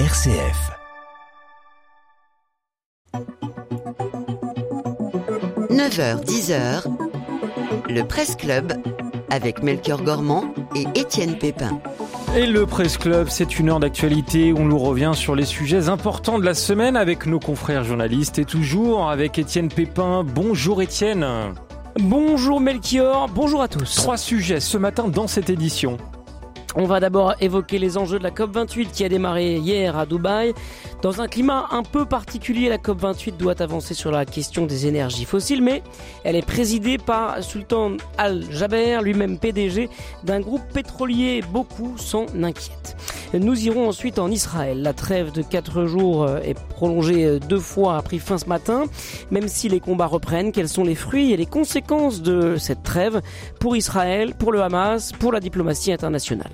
RCF. « 9h, 10h, le Presse Club avec Melchior Gormand et Étienne Pépin. Et le Presse Club, c'est une heure d'actualité où on nous revient sur les sujets importants de la semaine avec nos confrères journalistes et toujours avec Étienne Pépin. Bonjour Étienne. Bonjour Melchior, bonjour à tous. Trois sujets ce matin dans cette édition. On va d'abord évoquer les enjeux de la COP28 qui a démarré hier à Dubaï. Dans un climat un peu particulier, la COP28 doit avancer sur la question des énergies fossiles, mais elle est présidée par Sultan Al-Jaber, lui-même PDG d'un groupe pétrolier. Beaucoup s'en inquiètent. Nous irons ensuite en Israël. La trêve de 4 jours euh, est prolongée euh, deux fois, a pris fin ce matin. Même si les combats reprennent, quels sont les fruits et les conséquences de cette trêve pour Israël, pour le Hamas, pour la diplomatie internationale?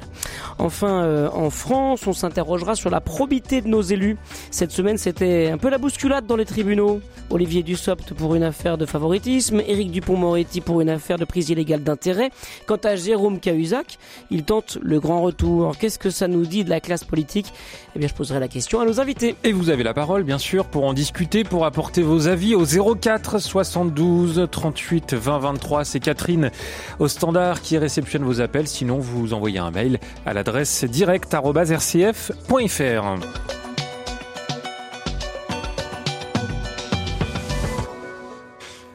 Enfin, euh, en France, on s'interrogera sur la probité de nos élus. Cette semaine, c'était un peu la bousculade dans les tribunaux. Olivier Dussopt pour une affaire de favoritisme, Éric Dupont-Moretti pour une affaire de prise illégale d'intérêt. Quant à Jérôme Cahuzac, il tente le grand retour. Qu'est-ce que ça nous dit de la classe politique? Eh bien, je poserai la question à nos invités. Et vous avez la parole, bien sûr, pour en discuter, pour apporter vos avis au 04 72 38 20 23. C'est Catherine au standard qui réceptionne vos appels. Sinon, vous envoyez un mail à l'adresse direct.rcf.fr.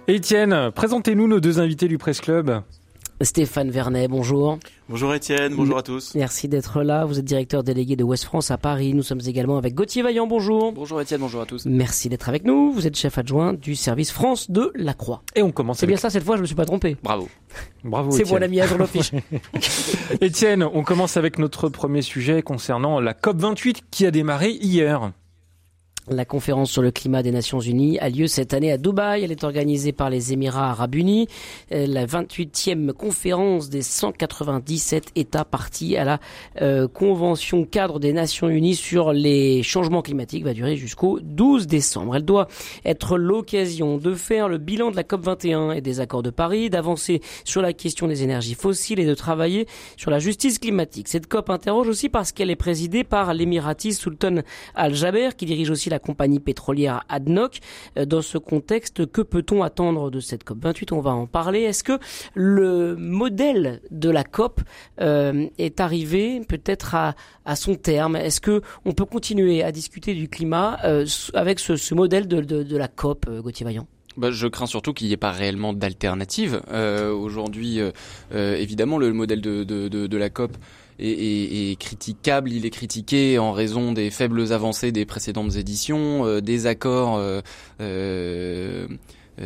Étienne, présentez-nous nos deux invités du Presse Club. Stéphane Vernet, bonjour. Bonjour Étienne, bonjour à tous. Merci d'être là. Vous êtes directeur délégué de West France à Paris. Nous sommes également avec Gauthier Vaillant, bonjour. Bonjour Étienne, bonjour à tous. Merci d'être avec nous. Vous êtes chef adjoint du service France de la Croix. Et on commence. C'est bien ça, cette fois, je me suis pas trompé. Bravo. Bravo. C'est moi l'ami à fiche. Étienne, on commence avec notre premier sujet concernant la COP28 qui a démarré hier. La conférence sur le climat des Nations Unies a lieu cette année à Dubaï. Elle est organisée par les Émirats arabes unis. Euh, la 28e conférence des 197 États partis à la euh, Convention cadre des Nations Unies sur les changements climatiques va durer jusqu'au 12 décembre. Elle doit être l'occasion de faire le bilan de la COP21 et des accords de Paris, d'avancer sur la question des énergies fossiles et de travailler sur la justice climatique. Cette COP interroge aussi parce qu'elle est présidée par l'émiratiste Sultan Al-Jaber qui dirige aussi la la compagnie pétrolière ADNOC. Euh, dans ce contexte, que peut-on attendre de cette COP 28 On va en parler. Est-ce que le modèle de la COP euh, est arrivé peut-être à, à, son terme? Est-ce que on peut continuer à discuter du climat euh, avec ce, modèle de, de, la COP, Gauthier Vaillant? Bah, je crains surtout qu'il n'y ait pas réellement d'alternative. Aujourd'hui, évidemment, le modèle de, de la COP est, critiquable. Il est critiqué en raison des faibles avancées des précédentes éditions, euh, des accords euh, euh,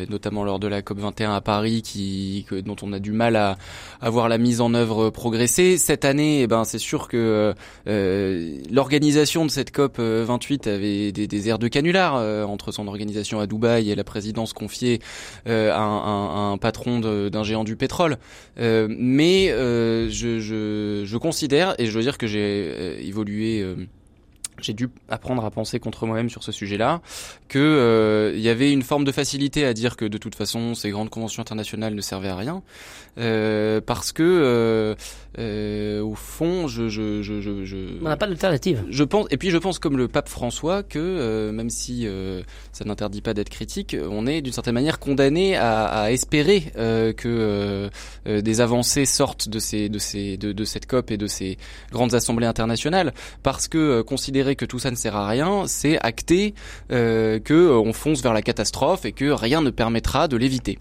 notamment lors de la COP 21 à Paris, dont on a du mal à, à voir la mise en œuvre progresser. Cette année, eh ben, c'est sûr que euh, l'organisation de cette COP 28 avait des, des airs de canular euh, entre son organisation à Dubaï et la présidence confiée euh, à, un, patron d'un géant du pétrole. mais je, je, je, considère, et je veux dire que j'ai évolué j'ai dû apprendre à penser contre moi-même sur ce sujet-là, que euh, il y avait une forme de facilité à dire que de toute façon ces grandes conventions internationales ne servaient à rien, euh, parce que euh, euh, au fond, je, je, je, je, on n'a pas d'alternative. Je pense, et puis je pense comme le pape François que euh, même si euh, ça n'interdit pas d'être critique, on est d'une certaine manière condamné à, à espérer que des avancées sortent de ces, de ces, de, de cette COP et de ces grandes assemblées internationales, parce que considérer que tout ça ne sert à rien, c'est acter que on fonce vers la catastrophe et que rien ne permettra de l'éviter.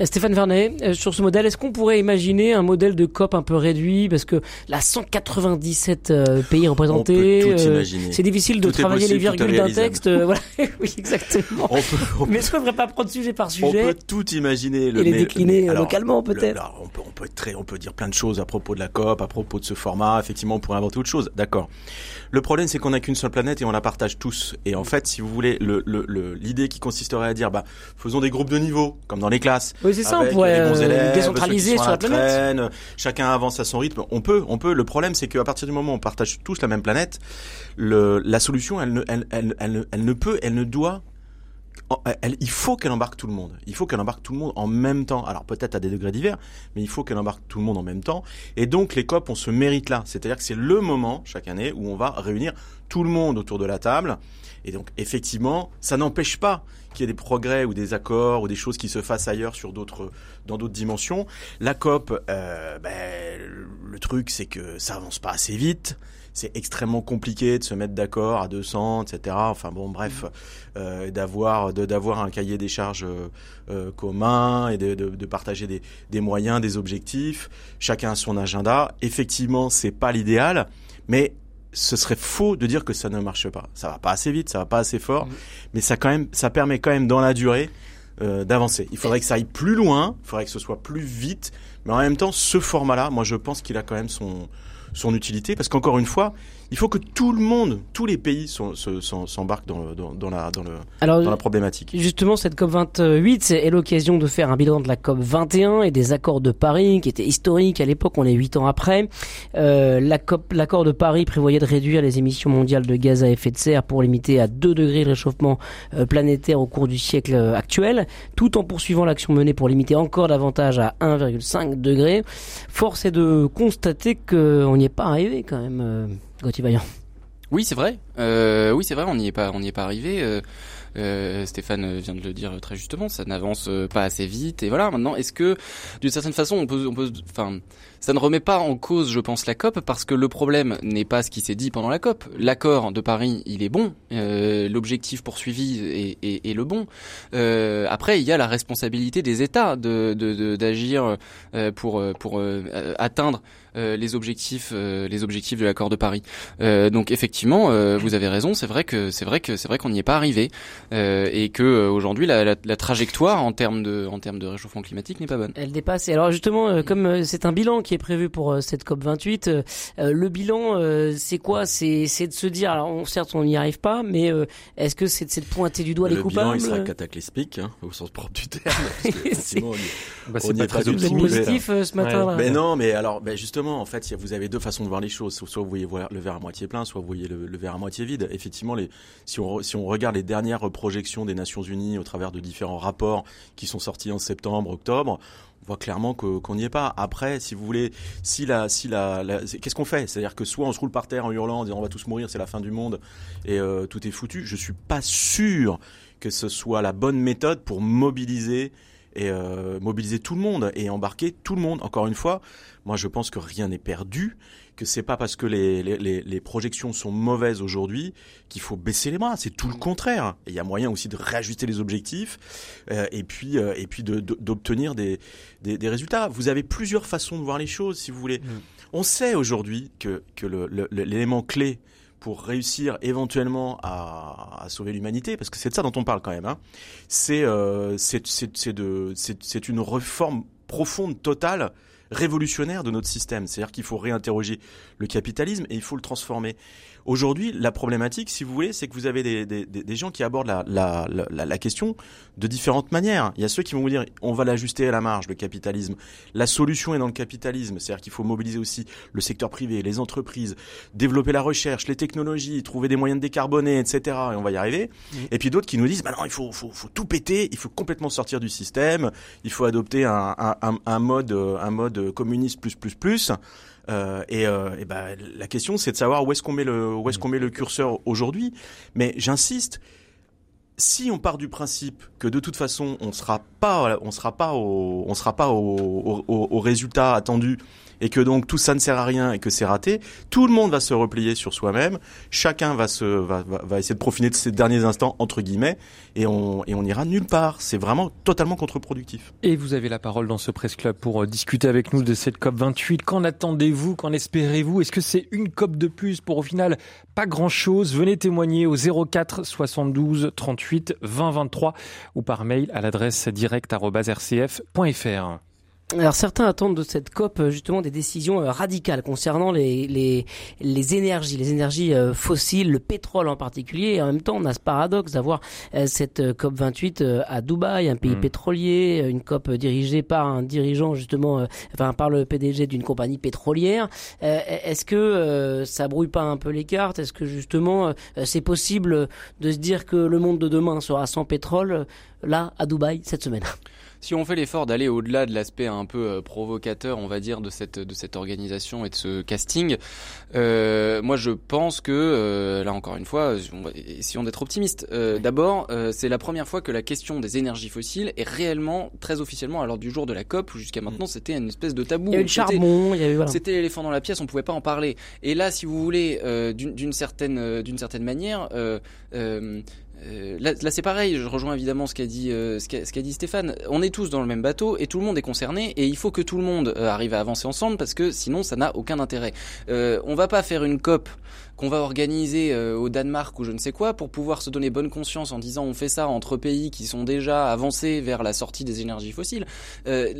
Euh, Stéphane Vernet, euh, sur ce modèle, est-ce qu'on pourrait imaginer un modèle de COP un peu réduit Parce que là, 197 euh, pays représentés, c'est difficile de travailler les virgules d'un texte. voilà, oui, exactement. On peut, mais est-ce qu'on ne devrait pas prendre sujet par sujet On peut tout imaginer. Le, et les décliner localement, peut-être on, peut, on, peut être très, on peut dire plein de choses à propos de la COP, à propos de ce format. Effectivement, on pourrait inventer autre chose. D'accord. Le problème, c'est qu'on n'a qu'une seule planète et on la partage tous. Et en fait, si vous voulez, l'idée le, le, qui consisterait à dire, bah, faisons des groupes de niveau, comme dans les classes. Oui, c'est ça, on pourrait euh, décentraliser sur la, planète. chacun avance à son rythme. On peut, on peut. Le problème, c'est qu'à partir du moment où on partage tous la même planète, le, la solution, elle ne, elle, elle, elle, elle ne peut, elle ne doit elle, il faut qu'elle embarque tout le monde. Il faut qu'elle embarque tout le monde en même temps. Alors peut-être à des degrés divers, mais il faut qu'elle embarque tout le monde en même temps. Et donc les COP, on se mérite là. C'est-à-dire que c'est le moment chaque année où on va réunir tout le monde autour de la table. Et donc effectivement, ça n'empêche pas qu'il y ait des progrès ou des accords ou des choses qui se fassent ailleurs sur d'autres dans d'autres dimensions. La COP, euh, ben, le truc c'est que ça avance pas assez vite c'est extrêmement compliqué de se mettre d'accord à 200, etc. Enfin bon, bref, euh, d'avoir d'avoir un cahier des charges euh, euh, commun et de, de, de partager des, des, moyens, des objectifs. Chacun a son agenda. Effectivement, c'est pas l'idéal, mais ce serait faux de dire que ça ne marche pas. Ça va pas assez vite, ça va pas assez fort, mmh. mais ça quand même, ça permet quand même dans la durée euh, d'avancer. Il faudrait que ça aille plus loin, il faudrait que ce soit plus vite, mais en même temps, ce format-là, moi je pense qu'il a quand même son son utilité, parce qu'encore une fois, il faut que tout le monde, tous les pays s'embarquent dans, dans, dans, la, dans, le, dans la problématique. Justement, cette COP 28 c'est l'occasion de faire un bilan de la COP 21 et des accords de Paris, qui étaient historiques à l'époque, on est huit ans après. Euh, L'accord de Paris prévoyait de réduire les émissions mondiales de gaz à effet de serre pour limiter à 2 degrés le réchauffement euh, planétaire au cours du siècle euh, actuel, tout en poursuivant l'action menée pour limiter encore davantage à 1,5 degré. Force est de constater qu'on n'y est pas arrivé quand même. Oui, c'est vrai. Euh, oui, c'est vrai. On n'y est pas, on n'y est pas arrivé. Euh, euh, Stéphane vient de le dire très justement. Ça n'avance pas assez vite. Et voilà. Maintenant, est-ce que d'une certaine façon, on peut, on peut, enfin, ça ne remet pas en cause, je pense, la COP parce que le problème n'est pas ce qui s'est dit pendant la COP. L'accord de Paris, il est bon. Euh, L'objectif poursuivi est, est, est, le bon. Euh, après, il y a la responsabilité des États de d'agir de, pour pour atteindre euh, les objectifs, euh, les objectifs de l'accord de Paris. Euh, donc effectivement, vous avez raison. C'est vrai que c'est vrai que c'est vrai qu'on n'y est pas arrivé et que aujourd'hui la, la, la, trajectoire en termes de en termes de réchauffement climatique n'est pas bonne. Elle dépasse. Et alors justement, comme c'est un bilan qui est prévu pour cette COP 28, le bilan, c'est quoi? C'est de se dire, alors on, certes on n'y arrive pas, mais est-ce que c'est de pointer du doigt les coupables Le bilan, il sera cataclysmique, hein, au sens propre du terme. Parce que, on, bah, on est très positif ce matin. Ouais. Mais non, mais alors, ben justement en fait, vous avez deux façons de voir les choses. Soit vous voyez le verre à moitié plein, soit vous voyez le, verre à moitié vide. Effectivement, les, si, on, si on regarde les dernières projections des Nations Unies au travers de différents rapports qui sont sortis en septembre, octobre, voit clairement qu'on n'y est pas. Après, si vous voulez, si la, si la, qu'est-ce qu'on fait? C'est-à-dire que soit on se roule par terre en hurlant, en disant on va tous mourir, c'est la fin du monde et euh, tout est foutu. Je suis pas sûr que ce soit la bonne méthode pour mobiliser et euh, mobiliser tout le monde et embarquer tout le monde. Encore une fois, moi je pense que rien n'est perdu, que c'est pas parce que les, les, les projections sont mauvaises aujourd'hui qu'il faut baisser les bras. C'est tout le contraire. Il y a moyen aussi de réajuster les objectifs euh, et puis euh, et puis d'obtenir de, des, des, des, résultats. Vous avez plusieurs façons de voir les choses, si vous voulez. Mm. On sait aujourd'hui que, que l'élément clé pour réussir éventuellement à, à sauver l'humanité, parce que c'est de ça dont on parle quand même, hein, c'est euh, c'est une réforme profonde, totale, révolutionnaire de notre système. C'est-à-dire qu'il faut réinterroger le capitalisme et il faut le transformer. Aujourd'hui, la problématique, si vous voulez, c'est que vous avez des, des, des gens qui abordent la, la, la, la, question de différentes manières. Il y a ceux qui vont vous dire, on va l'ajuster à la marge, le capitalisme. La solution est dans le capitalisme, c'est-à-dire qu'il faut mobiliser aussi le secteur privé, les entreprises, développer la recherche, les technologies, trouver des moyens de décarboner, etc. Et on va y arriver. Mmh. Et puis d'autres qui nous disent, bah non, il faut, faut, faut, tout péter, il faut complètement sortir du système, il faut adopter un, un, un, un mode, un mode communiste plus plus plus. Euh, et, euh, et ben, la question, c'est de savoir où est-ce qu'on met le où est-ce qu'on met le curseur aujourd'hui. Mais j'insiste, si on part du principe que de toute façon on sera pas on sera pas au on sera pas au, au, au résultat attendu et que donc tout ça ne sert à rien et que c'est raté, tout le monde va se replier sur soi-même, chacun va essayer de profiter de ces derniers instants entre guillemets et on et on ira nulle part. C'est vraiment totalement contre-productif. Et vous avez la parole dans ce presse club pour euh, discuter avec nous de cette COP 28. Qu'en attendez-vous? Qu'en espérez-vous? Est-ce que c'est une COP de plus? Pour au final pas grand-chose Venez témoigner au 04 72 38 20 23 ou par mail à l'adresse direct@rcf.fr. Alors certains attendent de cette COP euh, justement des décisions euh, radicales concernant les, les, les énergies, les énergies euh, fossiles, le pétrole en particulier. Et en même temps, on a ce paradoxe d'avoir cette COP 28 à Dubaï, un pays mm. pétrolier, une COP dirigée par un dirigeant justement, enfin par le PDG d'une compagnie pétrolière. Est-ce que ça brouille pas un peu les cartes? Est-ce que justement c'est possible de se dire que le monde de demain sera sans pétrole là à Dubaï cette semaine? Si on fait l'effort d'aller au-delà de l'aspect un peu euh, provocateur, on va dire, de cette de cette organisation et de ce casting, euh, moi je pense que euh, là encore une fois, essayons d'être optimistes. Euh, D'abord, euh, c'est la première fois que la question des énergies fossiles est réellement très officiellement à l'ordre du jour de la COP. Où jusqu'à maintenant, mm. c'était une espèce de tabou. Il y a eu le charbon, il y avait voilà. C'était l'éléphant dans la pièce, on pouvait pas en parler. Et là, si vous voulez, d'une certaine d'une certaine manière. Euh, là, c'est pareil, je rejoins évidemment ce qu'a dit, euh, ce dit Stéphane. On est tous dans le même bateau et tout le monde est concerné et il faut que tout le monde euh, arrive à avancer ensemble parce que sinon ça n'a aucun intérêt. on va pas faire une COP qu'on va organiser euh, au Danemark ou je ne sais quoi pour pouvoir se donner bonne conscience en disant on fait ça entre pays qui sont déjà avancés vers la sortie des énergies fossiles. Euh,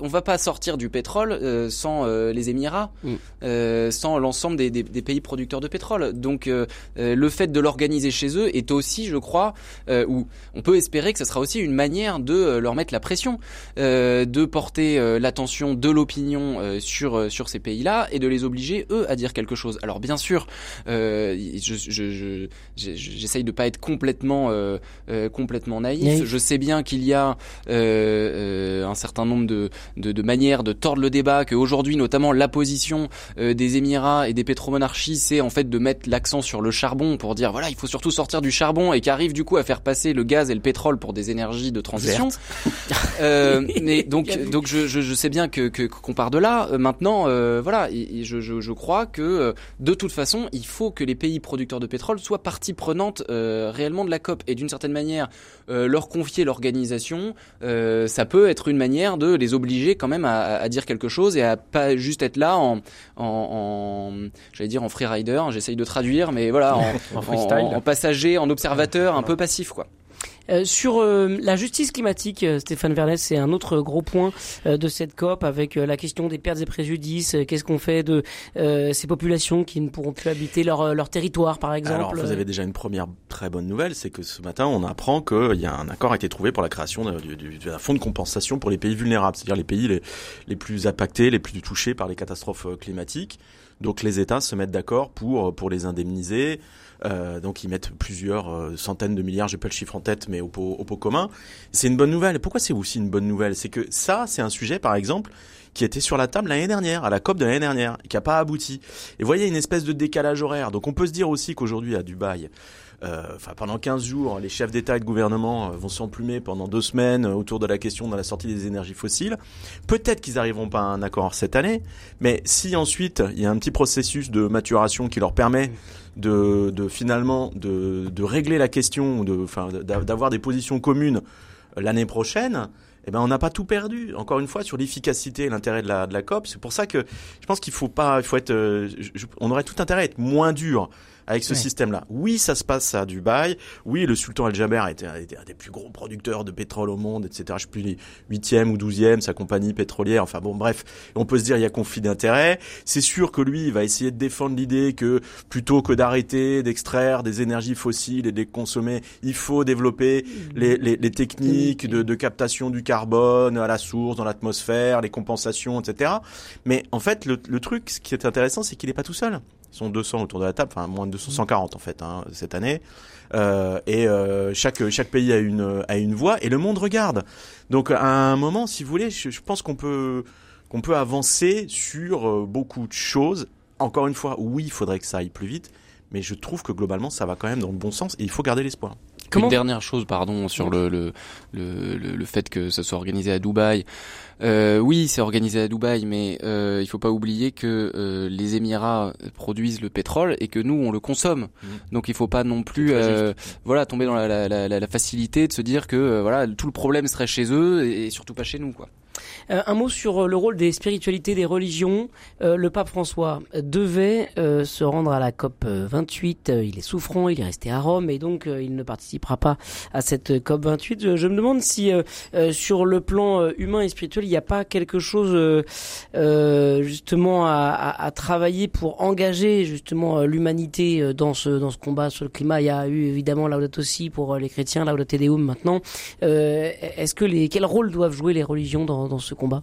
on va pas sortir du pétrole euh, sans euh, les Émirats, mm. sans l'ensemble des, des, des, pays producteurs de pétrole. Donc le fait de l'organiser chez eux est aussi, je crois, ou on peut espérer que ce sera aussi une manière de leur mettre la pression, de porter l'attention de l'opinion sur sur ces pays-là et de les obliger eux à dire quelque chose. Alors bien sûr, euh, je, je, j'essaye de pas être complètement euh, euh, complètement naïf. Je sais bien qu'il y a un certain nombre de, de, de, manières de tordre le débat, qu'aujourd'hui notamment la position des Émirats et des pétromonarchies, c'est en fait de mettre l'accent sur le charbon pour dire voilà il faut surtout sortir du charbon et qu'arrive du coup à faire passer le gaz et le pétrole pour des énergies de transition. mais donc donc je, je, sais bien que qu'on part de là. maintenant voilà, je, je, je crois que de toute façon il faut que les pays producteurs de pétrole soient partie prenante euh, réellement de la COP. Et d'une certaine manière euh, leur confier l'organisation, euh, ça peut être une manière de les obliger quand même à, à, dire quelque chose et à pas juste être là en, en, en j'allais dire en freerider, j'essaye de traduire, mais voilà, en, en, en passager, en observateur, un peu passif quoi. Euh, sur euh, la justice climatique, euh, Stéphane Vernet, c'est un autre gros point de cette COP avec la question des pertes et préjudices. Qu'est-ce qu'on fait de ces populations qui ne pourront plus habiter leur, leur territoire, par exemple? Alors, vous avez déjà une première très bonne nouvelle, c'est que ce matin, on apprend qu'il y a un accord a été trouvé pour la création d'un fonds de compensation pour les pays vulnérables, c'est-à-dire les pays les, les plus impactés, les plus touchés par les catastrophes climatiques. Donc les États se mettent d'accord pour pour les indemniser. Euh, donc ils mettent plusieurs euh, centaines de milliards, j'ai pas le chiffre en tête, mais au pot, commun. C'est une bonne nouvelle. Pourquoi c'est aussi une bonne nouvelle? C'est que ça, c'est un sujet, par exemple, qui était sur la table l'année dernière, à la COP de l'année dernière, qui a pas abouti. Et vous voyez une espèce de décalage horaire. Donc on peut se dire aussi qu'aujourd'hui à Dubaï, euh, enfin pendant 15 jours, les chefs d'État et de gouvernement vont s'emplumer pendant deux semaines autour de la question de la sortie des énergies fossiles. Peut-être qu'ils n'arriveront pas à un accord cette année, mais si ensuite il y a un petit processus de maturation qui leur permet de, de finalement de, de, régler la question, d'avoir des positions communes l'année prochaine, eh ben on n'a pas tout perdu. Encore une fois sur l'efficacité et l'intérêt de la, COP. C'est pour ça que je pense qu'il faut pas, il faut être, euh, on aurait tout intérêt à être moins dur avec ce système-là. Oui, ça se passe à Dubaï. Oui, le sultan Al-Jaber était, un des plus gros producteurs de pétrole au monde, etc. Je sais plus huitième ou douzième, sa compagnie pétrolière. Enfin bon, bref, on peut se dire il y a conflit d'intérêts. C'est sûr que lui, il va essayer de défendre l'idée que plutôt que d'arrêter d'extraire des énergies fossiles et de les consommer, il faut développer les, les, les techniques de, de captation du carbone à la source, dans l'atmosphère, les compensations, etc. Mais en fait, le, le truc, ce qui est intéressant, c'est qu'il n'est pas tout seul sont 200 autour de la table, enfin moins de 200, 140 en fait hein, cette année. Euh, et euh, chaque chaque pays a une a une voix et le monde regarde. Donc à un moment, si vous voulez, je, je pense qu'on peut qu'on peut avancer sur euh, beaucoup de choses. Encore une fois, oui, il faudrait que ça aille plus vite, mais je trouve que globalement, ça va quand même dans le bon sens et il faut garder l'espoir. Une dernière chose, pardon, sur le, le, le, le, fait que ça soit organisé à Dubaï. Euh, oui, c'est organisé à Dubaï, mais euh, il faut pas oublier que euh, les Émirats produisent le pétrole et que nous, on le consomme. Mmh. Donc il faut pas non plus euh, voilà tomber dans la, la, la, la, facilité de se dire que euh, voilà tout le problème serait chez eux et surtout pas chez nous. quoi. Euh, un mot sur euh, le rôle des spiritualités, des religions. Euh, le pape François devait se rendre à la COP 28. Euh, Il est souffrant, il est resté à Rome et donc il ne participera pas à cette COP 28. Je, me demande si sur le plan humain et spirituel, il n'y a pas quelque chose justement à, à- à travailler pour engager justement l'humanité dans ce dans ce combat sur le climat. Il y a eu évidemment Laudato Si pour les chrétiens, Laudato Deum maintenant. Est-ce que les quel rôle doivent jouer les religions dans, dans ce combat.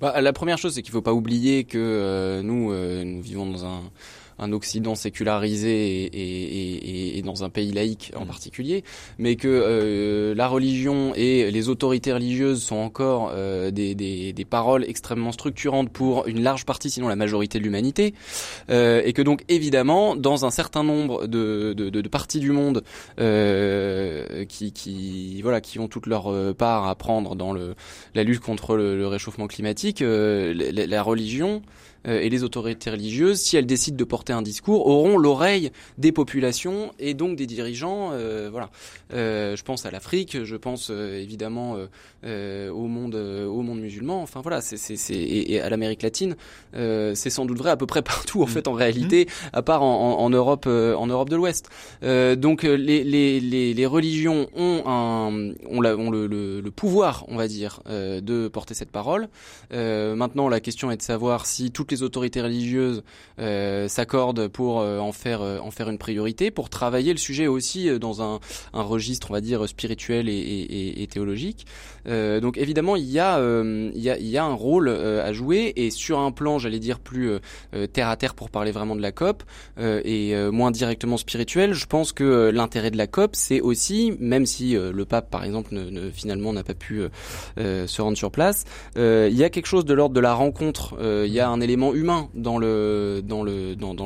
Bah, la première chose, c'est qu'il faut pas oublier que euh, nous, euh, nous vivons dans un, un Occident sécularisé et, et, et, et dans un pays laïque en Mm. particulier, mais que euh, la religion et les autorités religieuses sont encore euh, des, des, des paroles extrêmement structurantes pour une large partie, sinon la majorité de l'humanité, euh, et que donc évidemment, dans un certain nombre de, de, de, de parties du monde euh, qui, qui voilà qui ont toute leur euh, part à prendre dans le la lutte contre le, le réchauffement climatique, euh, la, la religion et les autorités religieuses, si elles décident de porter un discours, auront l'oreille des populations et donc des dirigeants. euh, voilà. Euh, je pense à l'Afrique, je pense euh, évidemment euh, euh, au monde, euh, au monde musulman. Enfin voilà, c'est c'est c'est et, et à l'Amérique latine, euh, c'est sans doute vrai à peu près partout en Mm. fait en réalité, à part en, en, en Europe, euh, en Europe de l'Ouest. Euh, donc euh, les, les, les, les religions ont un ont, la, ont le, le, le pouvoir, on va dire, euh, de porter cette parole. Euh, maintenant, la question est de savoir si toutes les autorités religieuses euh, s'accordent pour euh, en faire euh, en faire une priorité, pour travailler le sujet aussi dans un, un registre, on va dire, spirituel et, et, et, et théologique. Donc évidemment, il y a il y a il y a un rôle à jouer et sur un plan, j'allais dire plus terre à terre pour parler vraiment de la COP et moins directement spirituel. Je pense que l'intérêt de la COP, c'est aussi, même si le pape, par exemple, ne, ne- finalement n'a pas pu se rendre sur place, il y a quelque chose de l'ordre de la rencontre. Il y a un élément humain dans le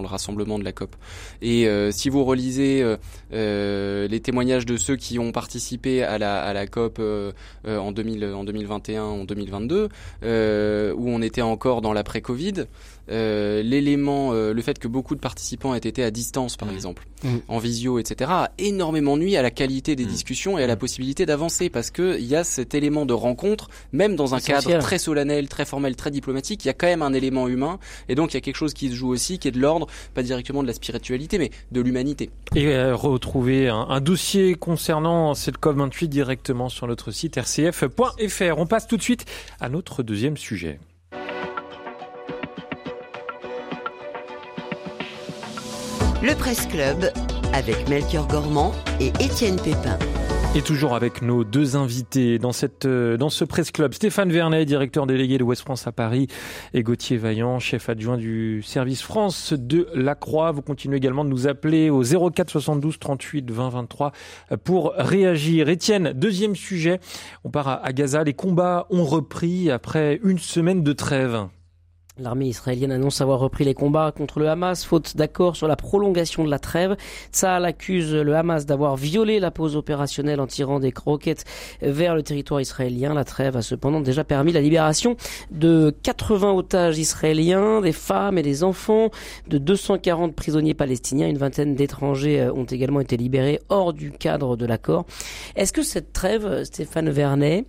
rassemblement de la COP. Et euh, si vous relisez euh, euh, les témoignages de ceux qui ont participé à la COP en 2000 en 2021 en 2022 euh, où on était encore dans l'après-Covid euh, l'élément, euh, le fait que beaucoup de participants aient été à distance, par Mhm. exemple, Mhm. en visio, etc., a énormément nuit à la qualité des Mhm. discussions et à la possibilité d'avancer, parce que il y a cet élément de rencontre, même dans un Essentiel. cadre très solennel, très formel, très diplomatique, il y a quand même un élément humain, et donc il y a quelque chose qui se joue aussi, qui est de l'ordre, pas directement de la spiritualité, mais de l'humanité. Et euh, retrouver un, un dossier concernant cette COP28 directement sur notre site rcf.fr. On passe tout de suite à notre deuxième sujet. Le Presse Club avec Melchior Gormand et Étienne Pépin. Et toujours avec nos deux invités dans cette euh, dans ce presse club, Stéphane Vernet, directeur délégué de Ouest France à Paris, et Gauthier Vaillant, chef adjoint du service France de la Croix. Vous continuez également de nous appeler au 04 72 38 20 23 pour réagir. Étienne, deuxième sujet, on part à Gaza. Les combats ont repris après une semaine de trêve. L'armée israélienne annonce avoir repris les combats contre le Hamas, faute d'accord sur la prolongation de la trêve. Tsahal accuse le Hamas d'avoir violé la pause opérationnelle en tirant des roquettes vers le territoire israélien. La trêve a cependant déjà permis la libération de 80 otages israéliens, des femmes et des enfants, de 240 prisonniers palestiniens. Une vingtaine d'étrangers euh, ont également été libérés hors du cadre de l'accord. Est-ce que cette trêve, Stéphane Vernet,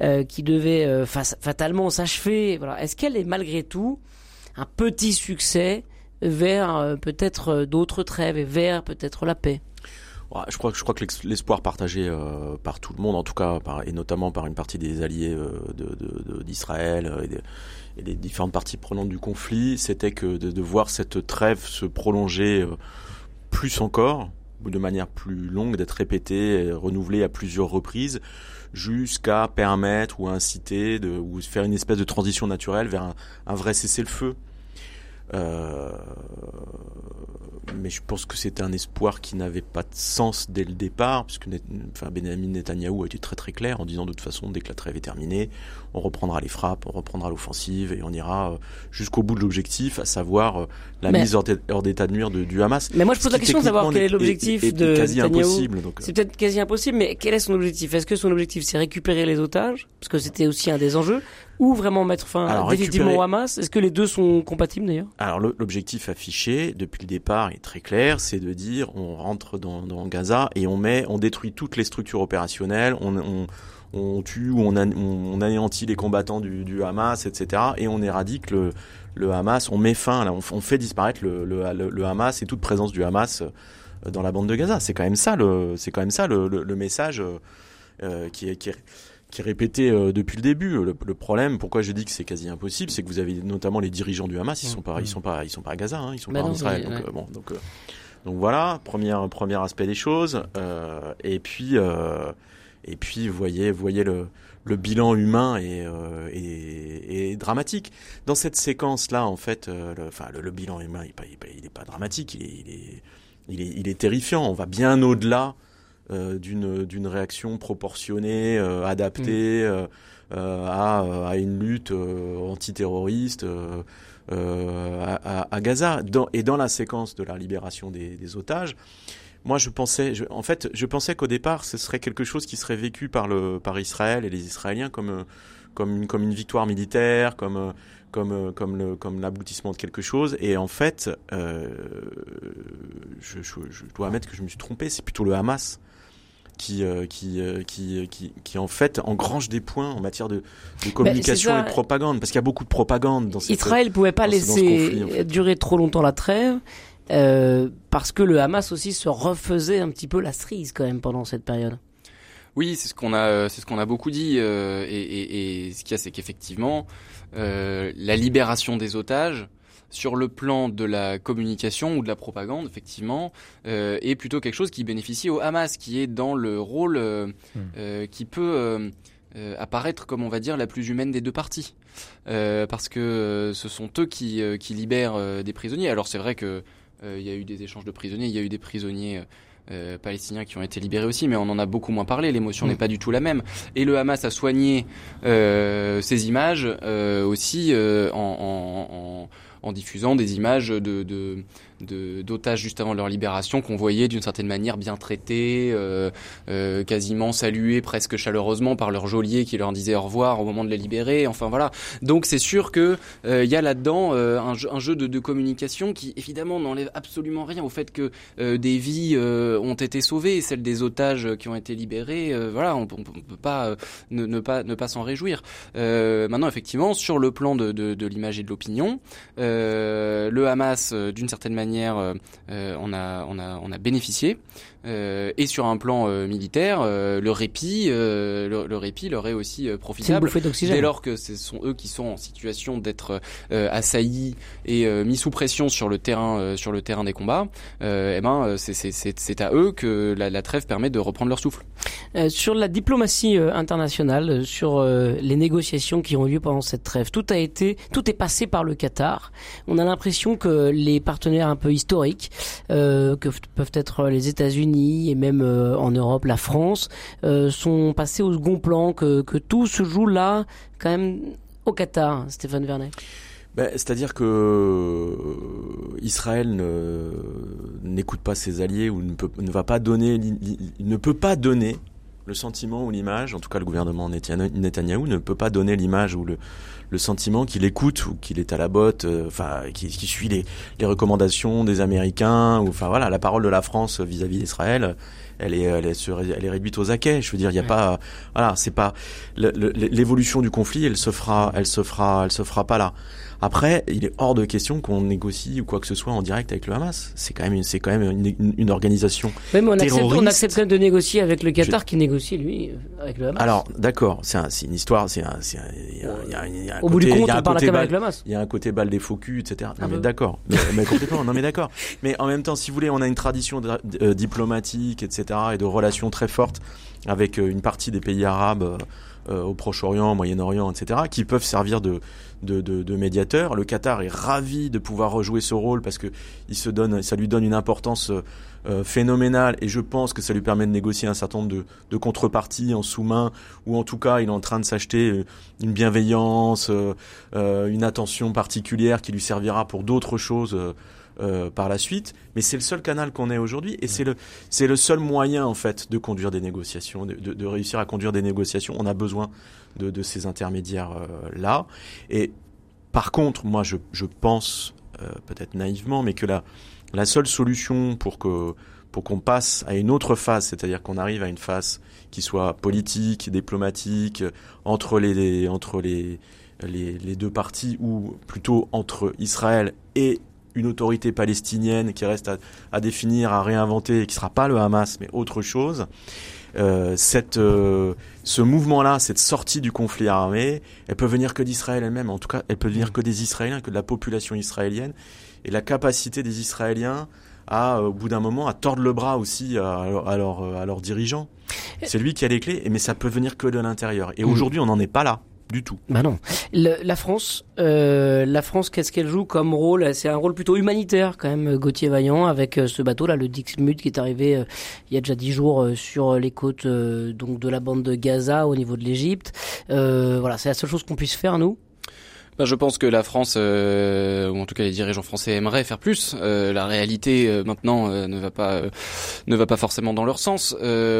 euh, qui devait euh, fa- fatalement s'achever. Est-ce qu'elle est malgré tout un petit succès vers euh, peut-être d'autres trêves et vers peut-être la paix? Je crois que l'espoir partagé par tout le monde, en tout cas, et notamment par une partie des alliés d'Israël et, des- différentes parties prenantes du conflit, c'était que de, voir cette trêve se prolonger plus encore, de manière plus longue, d'être répétée, et renouvelée à plusieurs reprises, jusqu'à permettre ou inciter ou faire une espèce de transition naturelle vers un, vrai cessez-le-feu. Euh, mais je pense que c'était un espoir qui n'avait pas de sens dès le départ, puisque Benjamin Netanyahou a été très très clair en disant de toute façon, dès que la trêve est terminée, on reprendra les frappes, on reprendra l'offensive et on ira euh, jusqu'au bout de l'objectif, à savoir euh, la Mais- mise hors d'é- hors d'état de nuire de, du Hamas. Mais moi je pose la question de savoir quel est l'objectif de quasi impossible. Euh, C'est peut-être quasi impossible, mais quel est son objectif? Est-ce que son objectif c'est récupérer les otages? Parce que c'était aussi un des enjeux. Ou vraiment mettre fin Alors, définitivement récupérer- au Hamas? Est-ce que les deux sont compatibles d'ailleurs? Alors l'objectif affiché depuis le départ est très clair, c'est de dire on rentre dans, dans, Gaza et on met, on détruit toutes les structures opérationnelles, on, on, on tue ou on, on, anéantit les combattants du, du, Hamas, etc. Et on éradique le, le Hamas, on met fin, là, on, on fait disparaître le, le, le, Hamas et toute présence du Hamas euh, dans la bande de Gaza. C'est quand même ça le, c'est quand même ça le, le message euh, qui est, qui est qui est répété euh, depuis le début. Le, problème, pourquoi je dis que c'est quasi impossible, c'est que vous avez notamment les dirigeants du Hamas, ils sont pas, ils sont pas, ils sont pas à Gaza, hein, ils sont bah pas en Israël. Donc, bon, donc, donc voilà, premier premier aspect des choses. et puis et puis, vous voyez, voyez le, le bilan humain est, euh, est, dramatique. Dans cette séquence-là, en fait, euh, le, enfin, le, bilan humain, il n'est pas, il pas, dramatique, il est, il est, il est, est terrifiant. On va bien au-delà euh, d'une, d'une réaction proportionnée, euh, adaptée mm. euh, à, à, une lutte antiterroriste. À, à, Gaza dans, et dans la séquence de la libération des, des otages, moi, je pensais, en fait, je pensais qu'au départ, ce serait quelque chose qui serait vécu par le, par Israël et les Israéliens comme, comme une, comme une victoire militaire, comme, comme, comme le, comme l'aboutissement de quelque chose. Et en fait, euh, je, je, je, dois admettre que je me suis trompé. C'est plutôt le Hamas qui, euh, qui, euh, qui, qui, qui, en fait engrange des points en matière de, de ben, communication et de propagande, parce qu'il y a beaucoup de propagande dans cette Israël pouvait pas laisser durer trop longtemps la trêve. Euh, parce que le Hamas aussi se refaisait un petit peu la cerise quand même pendant cette période. Oui, c'est ce qu'on a, euh, c'est ce qu'on a beaucoup dit, euh, et, et, et, ce qu'il y a, c'est qu'effectivement, euh, la libération des otages, sur le plan de la communication ou de la propagande, effectivement, euh, est plutôt quelque chose qui bénéficie au Hamas, qui est dans le rôle euh, hmm. qui peut apparaître comme on va dire la plus humaine des deux parties, parce que ce sont eux qui, qui libèrent des prisonniers. Alors c'est vrai que euh, il y a eu des échanges de prisonniers, il y a eu des prisonniers. Euh, palestiniens qui ont été libérés aussi, mais on en a beaucoup moins parlé. L'émotion mm. n'est pas du tout la même. Et le Hamas a soigné euh, ces images euh, aussi euh, en, en, en, en, diffusant des images de, de, d'otages juste avant leur libération qu'on voyait d'une certaine manière bien traités, euh, euh, quasiment salués presque chaleureusement par leur geôlier qui leur disait au revoir au moment de les libérer. Enfin voilà. Donc c'est sûr que euh, il y a là-dedans euh, un, un, jeu de, de, communication qui évidemment n'enlève absolument rien au fait que euh, des vies ont été sauvées, celles des otages qui ont été libérés. voilà, on, on, peut pas ne, ne, pas ne pas s'en réjouir. maintenant effectivement sur le plan de, de, de l'image et de l'opinion, le Hamas d'une certaine manière euh, euh, on, a, on, a, on a bénéficié. Euh, et sur un plan militaire, le répit, le, répit leur est aussi profitable dès lors que ce sont eux qui sont en situation d'être assaillis et mis sous pression sur le terrain, sur le terrain des combats. eh ben, c'est à eux que la, la, trêve permet de reprendre leur souffle. sur la diplomatie internationale, sur les négociations qui ont eu lieu pendant cette trêve, tout a été, tout est passé par le Qatar. On a l'impression que les partenaires un peu historiques, euh, que peuvent être les États-Unis et même euh, en Europe la France, euh, sont passés au second plan, que, tout se joue là, quand même au Qatar, Stéphane Vernet. Ben, C'est-à-dire que Israël n'écoute pas ses alliés ou ne, ne va pas donner, ne peut pas donner le sentiment ou l'image, en tout cas le gouvernement Netanyahou ne peut pas donner l'image ou le, le sentiment qu'il écoute ou qu'il est à la botte, euh, enfin qui, qui, suit les, les, recommandations des Américains ou enfin voilà la parole de la France vis-à-vis d'Israël, elle est elle est, elle est réduite aux acquets. Je veux dire il n'y a pas voilà c'est pas l'évolution du conflit elle se fera elle se fera elle se fera pas là. Après, il est hors de question qu'on négocie ou quoi que ce soit en direct avec le Hamas. C'est quand même, c'est quand même une, une, organisation mais on Accepte, on accepte quand même de négocier avec le Qatar qui négocie lui avec le Hamas. Alors, d'accord, c'est un, une histoire, c'est un, c'est il y a, y a, y a un Au bout du compte, on parle avec le Hamas. Il y a un côté balle des faux culs, etc. Non, ah mais d'accord, mais, mais, complètement, non mais d'accord. Mais en même temps, si vous voulez, on a une tradition euh, diplomatique, etc. et de relations très fortes avec euh, une partie des pays arabes euh, au Proche-Orient, Moyen-Orient, etc., qui peuvent servir de, de, de, de, médiateurs. Le Qatar est ravi de pouvoir rejouer ce rôle parce que il se donne, ça lui donne une importance euh, phénoménale et je pense que ça lui permet de négocier un certain nombre de, de contreparties en sous-main ou en tout cas il est en train de s'acheter euh, une bienveillance, euh, une attention particulière qui lui servira pour d'autres choses euh, par la suite, mais c'est le seul canal qu'on ait aujourd'hui et c'est le c'est le seul moyen en fait de conduire des négociations, de, de, de réussir à conduire des négociations. On a besoin de, de ces intermédiaires euh, là. Et par contre, moi, je, je pense euh, peut-être naïvement, mais que la La seule solution pour que pour qu'on passe à une autre phase, c'est-à-dire qu'on arrive à une phase qui soit politique, diplomatique, entre les entre les les, les deux parties ou plutôt entre Israël et une autorité palestinienne qui reste à, à définir, à réinventer, et qui sera pas le Hamas, mais autre chose. Euh, cette, euh, ce mouvement-là, cette sortie du conflit armé, elle peut venir que d'Israël elle-même. En tout cas, elle peut venir que des Israéliens, que de la population israélienne, et la capacité des Israéliens à, au bout d'un moment, à tordre le bras aussi à, à, leurs, à leurs dirigeants. C'est lui qui a les clés, mais ça peut venir que de l'intérieur. Et aujourd'hui, on n'en est pas là du tout. Bah non. Le, la France, euh, la France, qu'est-ce qu'elle joue comme rôle? C'est un rôle plutôt humanitaire quand même, Gauthier Vaillant, avec euh, ce bateau-là, le Dixmude, qui est arrivé euh, il y a déjà dix jours euh, sur les côtes euh, donc de la bande de Gaza au niveau de l'Égypte. voilà, c'est la seule chose qu'on puisse faire nous. Ben, je pense que la France, euh, ou en tout cas les dirigeants français aimeraient faire plus. Euh, la réalité euh, maintenant euh, ne va pas euh, ne va pas forcément dans leur sens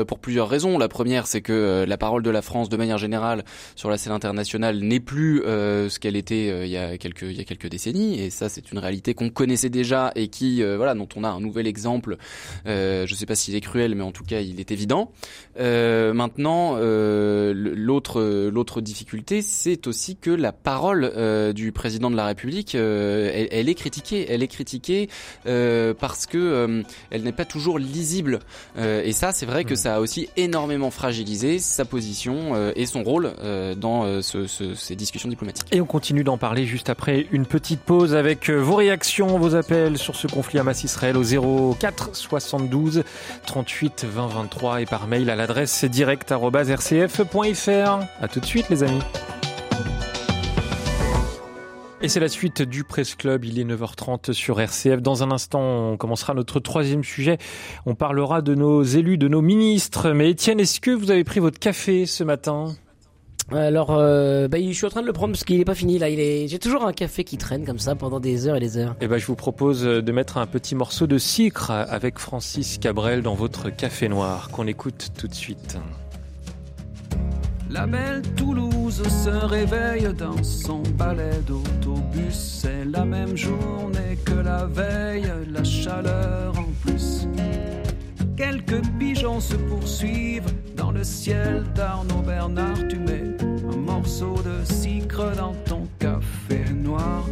pour plusieurs raisons. La première, c'est que la parole de la France, de manière générale, sur la scène internationale, n'est plus ce qu'elle était il y a quelques il y a quelques décennies. Et ça, c'est une réalité qu'on connaissait déjà et qui voilà dont on a un nouvel exemple. je ne sais pas s'il est cruel, mais en tout cas, il est évident. maintenant, l'autre l'autre difficulté, c'est aussi que la parole euh, du président de la République, euh, elle, elle, est critiquée. Elle est critiquée euh, parce que elle n'est pas toujours lisible. et ça, c'est vrai que ça a aussi énormément fragilisé sa position et son rôle dans ce, ce, ces discussions diplomatiques. Et on continue d'en parler juste après une petite pause avec vos réactions, vos appels sur ce conflit Hamas-Israël au 04 72 38 20 23 et par mail à l'adresse direct@rcf.fr. À tout de suite, les amis. Et c'est la suite du Presse Club. Il est 9h30 sur RCF. Dans un instant, on commencera notre troisième sujet. On parlera de nos élus, de nos ministres. Mais Étienne, est-ce que vous avez pris votre café ce matin? Alors, euh, bah, je suis en train de le prendre parce qu'il n'est pas fini là. Il est, j'ai toujours un café qui traîne comme ça pendant des heures et des heures. Et ben, je vous propose de mettre un petit morceau de sucre avec Francis Cabrel dans votre café noir qu'on écoute tout de suite. La belle Toulouse se réveille dans son balai d'autobus. C'est la même journée que la veille, la chaleur en plus. Quelques pigeons se poursuivent dans le ciel d'Arnaud Bernard. Tu mets un morceau de sucre dans ton café noir.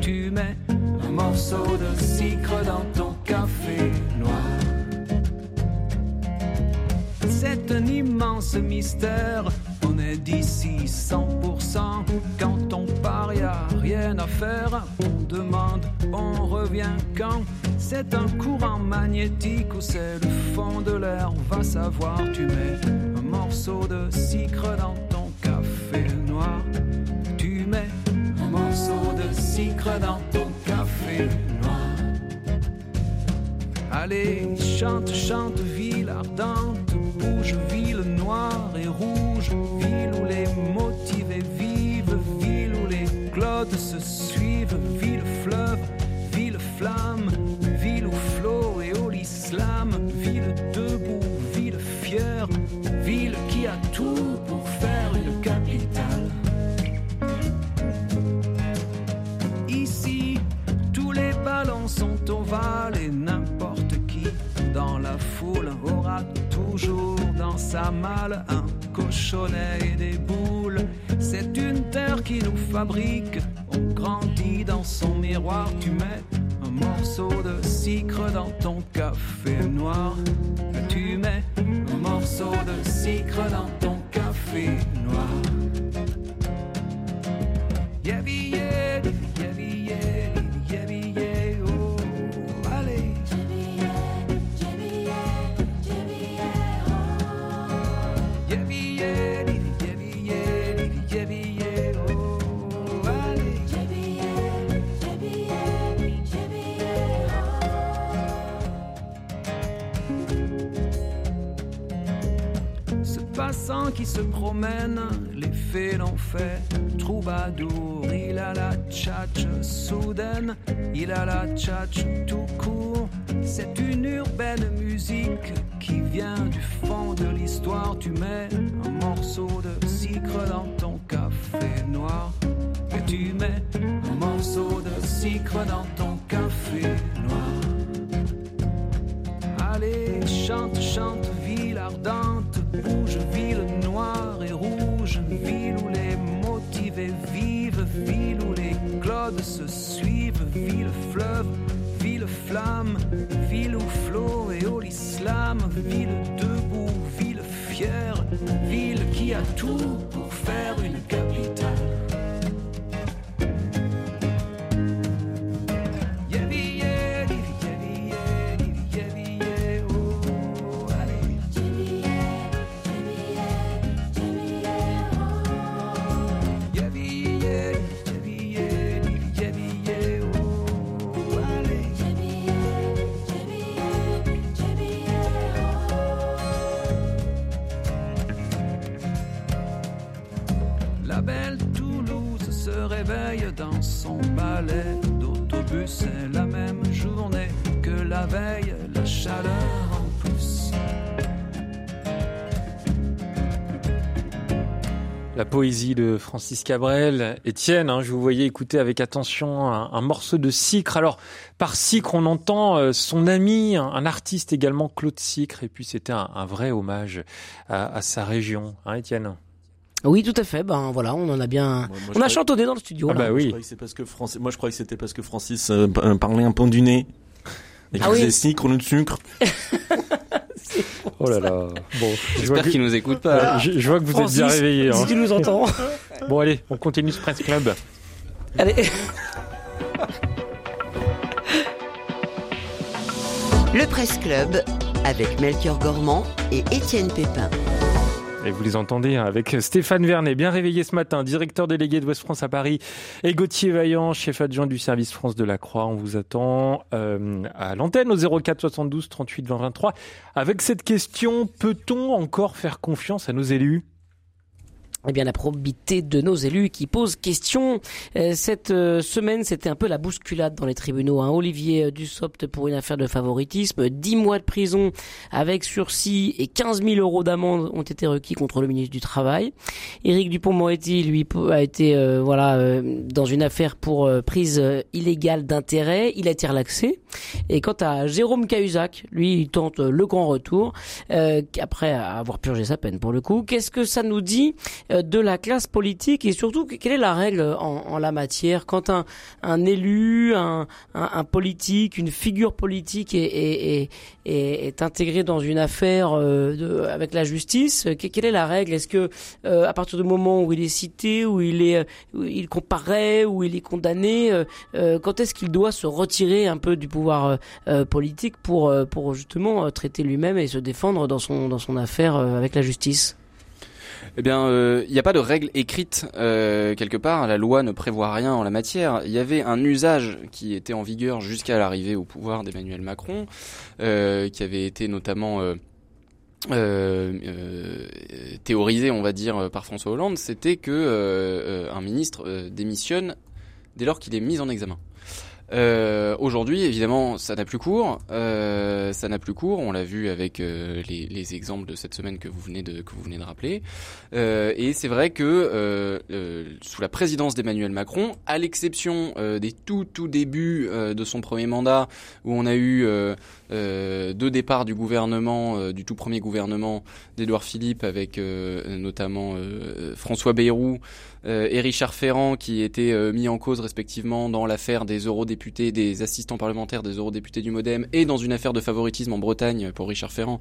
Tu mets un morceau de sucre dans ton café noir. C'est un immense mystère. On est d'ici 100%. Quand on part, y a rien à faire. On demande, on revient quand? C'est un courant magnétique ou c'est le fond de l'air. On va savoir. Tu mets un morceau de sucre dans ton café noir. Tu mets un morceau de sucre dans ton café noir. Allez, chante, chante, ville ardente, bouge, ville noire et rouge, ville où les motivés vivent, ville où les clodes se suivent, ville fleuve, ville flamme, ville où flot et au l'islam, ville debout, ville fière, ville qui a tout dans sa malle un cochonnet et des boules. C'est une terre qui nous fabrique, on grandit dans son miroir. Tu mets un morceau de sucre dans ton café noir. Tu mets un morceau de sucre dans ton café noir. Qui se promène, les fées l'ont fait. Troubadour, il a la tchatch soudaine, il a la tchatch tout court. C'est une urbaine musique qui vient du fond de l'histoire. Tu mets un morceau de sucre dans ton café noir. Et tu mets un morceau de sucre dans ton café noir. allez, chante, chante, vivent, ville où les clodes se suivent, ville fleuve, ville flamme, ville où flot et au l'islam, ville debout, ville fière, ville qui a tout pour faire une capitale. Poésie de Francis Cabrel. Étienne, hein, je vous voyais écouter avec attention un, un morceau de Sicre. Alors, par Sicre, on entend euh, son ami, un, un artiste également, Claude Sicre. Et puis, c'était un, un vrai hommage à, à sa région. Hein, Étienne? Oui, tout à fait. Ben voilà, on en a bien. Moi, moi, je on a chantonné dans le studio. Ah là. bah Je oui. c'est parce que Francis- Moi, je croyais que c'était parce que Francis euh, euh, parlait un peu du nez. Et qu'il Ah oui. faisait sucre, le sucre. Oh là là. Bon, je J'espère que, qu'il nous écoute pas. je, je vois que vous Francis, êtes bien réveillés. hein. Si tu nous entends. Bon, allez, on continue ce Presse Club. Allez. Le Presse Club avec Melchior Gormand et Étienne Pépin. Et vous les entendez hein, avec Stéphane Vernet, bien réveillé ce matin, directeur délégué de West France à Paris, et Gauthier Vaillant, chef adjoint du service France de la Croix. On vous attend euh, à l'antenne au 04 72 38 20 23 avec cette question peut-on encore faire confiance à nos élus? Eh bien, la probité de nos élus qui posent question. Euh, cette euh, semaine, c'était un peu la bousculade dans les tribunaux. Hein. Olivier euh, Dussopt pour une affaire de favoritisme, 10 mois de prison avec sursis et 15 000 euros d'amende ont été requis contre le ministre du Travail. Éric Dupont-Moretti, lui, a été euh, voilà euh, dans une affaire pour euh, prise illégale d'intérêt. Il a été relaxé. Et quant à Jérôme Cahuzac, lui, il tente le grand retour après avoir purgé sa peine pour le coup. Qu'est-ce que ça nous dit de la classe politique et surtout que- quelle est la règle en, en la matière quand un, un élu, un, un, politique, une figure politique est, est, intégré dans une affaire euh, avec la justice que- Quelle est la règle? Est-ce que euh, à partir du moment où il est cité, où il est, où il où il est condamné, euh, euh, quand est-ce qu'il doit se retirer un peu du pouvoir euh, euh, politique pour euh, pour justement euh, traiter lui-même et se défendre dans son dans son affaire euh, avec la justice? Eh bien, euh, il n'y a pas de règle écrite euh, quelque part. La loi ne prévoit rien en la matière. Il y avait un usage qui était en vigueur jusqu'à l'arrivée au pouvoir d'Emmanuel Macron, euh, qui avait été notamment euh, euh, euh, théorisé, on va dire, par François Hollande. C'était que euh, euh, un ministre euh, démissionne dès lors qu'il est mis en examen. Euh, Aujourd'hui, évidemment, ça n'a plus cours. Euh, ça n'a plus cours. On l'a vu avec euh, les, les exemples de cette semaine que vous venez de que vous venez de rappeler. Euh, et c'est vrai que euh, euh, sous la présidence d'Emmanuel Macron, à l'exception des tout tout débuts de son premier mandat, où on a eu deux départs du gouvernement, du tout premier gouvernement d'Édouard Philippe, avec notamment François Bayrou et Richard Ferrand, qui étaient mis en cause respectivement dans l'affaire des eurodéputés, des assistants parlementaires des eurodéputés du MoDem, et dans une affaire de favoritisme en Bretagne pour Richard Ferrand,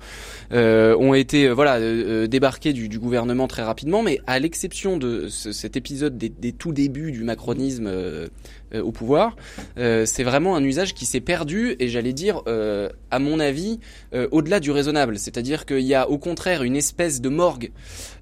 euh, ont été euh, voilà euh, débarqués du, gouvernement très rapidement. Mais à l'exception de ce- cet épisode des, tout débuts du macronisme au pouvoir, euh, c'est vraiment un usage qui s'est perdu et j'allais dire, euh, à mon avis, euh, au-delà du raisonnable. C'est-à-dire qu'il y a au contraire une espèce de morgue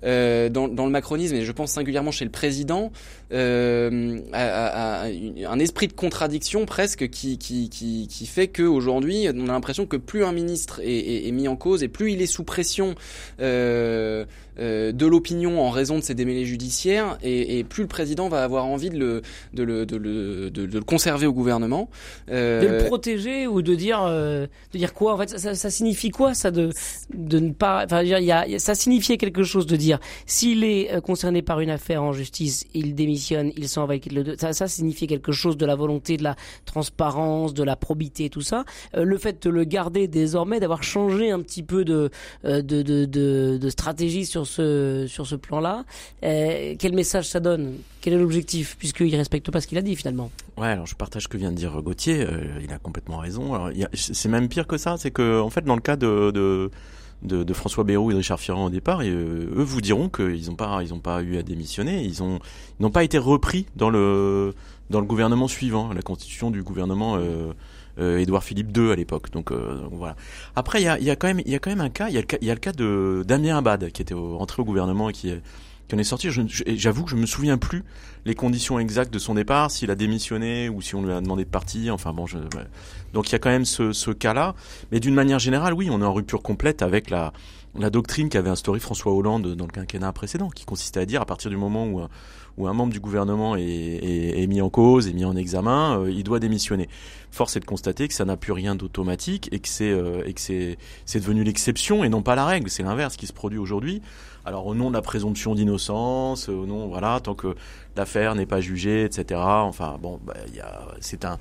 euh, dans, le macronisme et je pense singulièrement chez le président, euh, un esprit de contradiction presque qui, qui, qui, qui fait qu'aujourd'hui on a l'impression que plus un ministre est, mis en cause et plus il est sous pression euh, euh, de l'opinion en raison de ses démêlés judiciaires et, et plus le président va avoir envie de le, de le, de le, de, le conserver au gouvernement. De le protéger ou de dire de dire quoi en fait ça, ça, signifie quoi ça de de ne pas enfin il y a, ça signifiait quelque chose de dire s'il est concerné par une affaire en justice il démissionne il s'en va il quitte le ça ça signifiait quelque chose de la volonté de la transparence de la probité tout ça le fait de le garder désormais d'avoir changé un petit peu de de, de, de, de stratégie sur ce sur ce plan-là. Euh, quel message ça donne? Quel est l'objectif? Puisqu'il respecte pas ce qu'il a dit finalement. Ouais, alors je partage ce que vient de dire Gauthier. Euh, il a complètement raison. C'est même pire que ça. C'est que en fait, dans le cas de, de François Bayrou et de Richard Ferrand au départ, et, euh, eux vous diront qu'ils n'ont pas, ils ont pas eu à démissionner, ils ont, n'ont pas été repris dans le dans le gouvernement suivant, la constitution du gouvernement euh, euh, Édouard Philippe II à l'époque. Donc, euh, voilà. Après, il y a, y a, quand même, il y a quand même un cas. Il y a le cas, y a le cas de Damien Abad qui était rentré au gouvernement et qui qui en est sorti. J'avoue que je me souviens plus les conditions exactes de son départ, s'il a démissionné ou si on lui a demandé de partir. Enfin bon, je, donc il y a quand même ce, ce cas-là. Mais d'une manière générale, oui, on est en rupture complète avec la, la doctrine qu'avait instaurée François Hollande dans le quinquennat précédent, qui consistait à dire à partir du moment où où un membre du gouvernement est, mis en cause, est mis en examen, euh, il doit démissionner. Force est de constater que ça n'a plus rien d'automatique et que c'est euh, c'est devenu l'exception et non pas la règle. C'est l'inverse qui se produit aujourd'hui. Alors au nom de la présomption d'innocence, au nom voilà, tant que l'affaire n'est pas jugée, etc. Enfin bon, bah, c'est un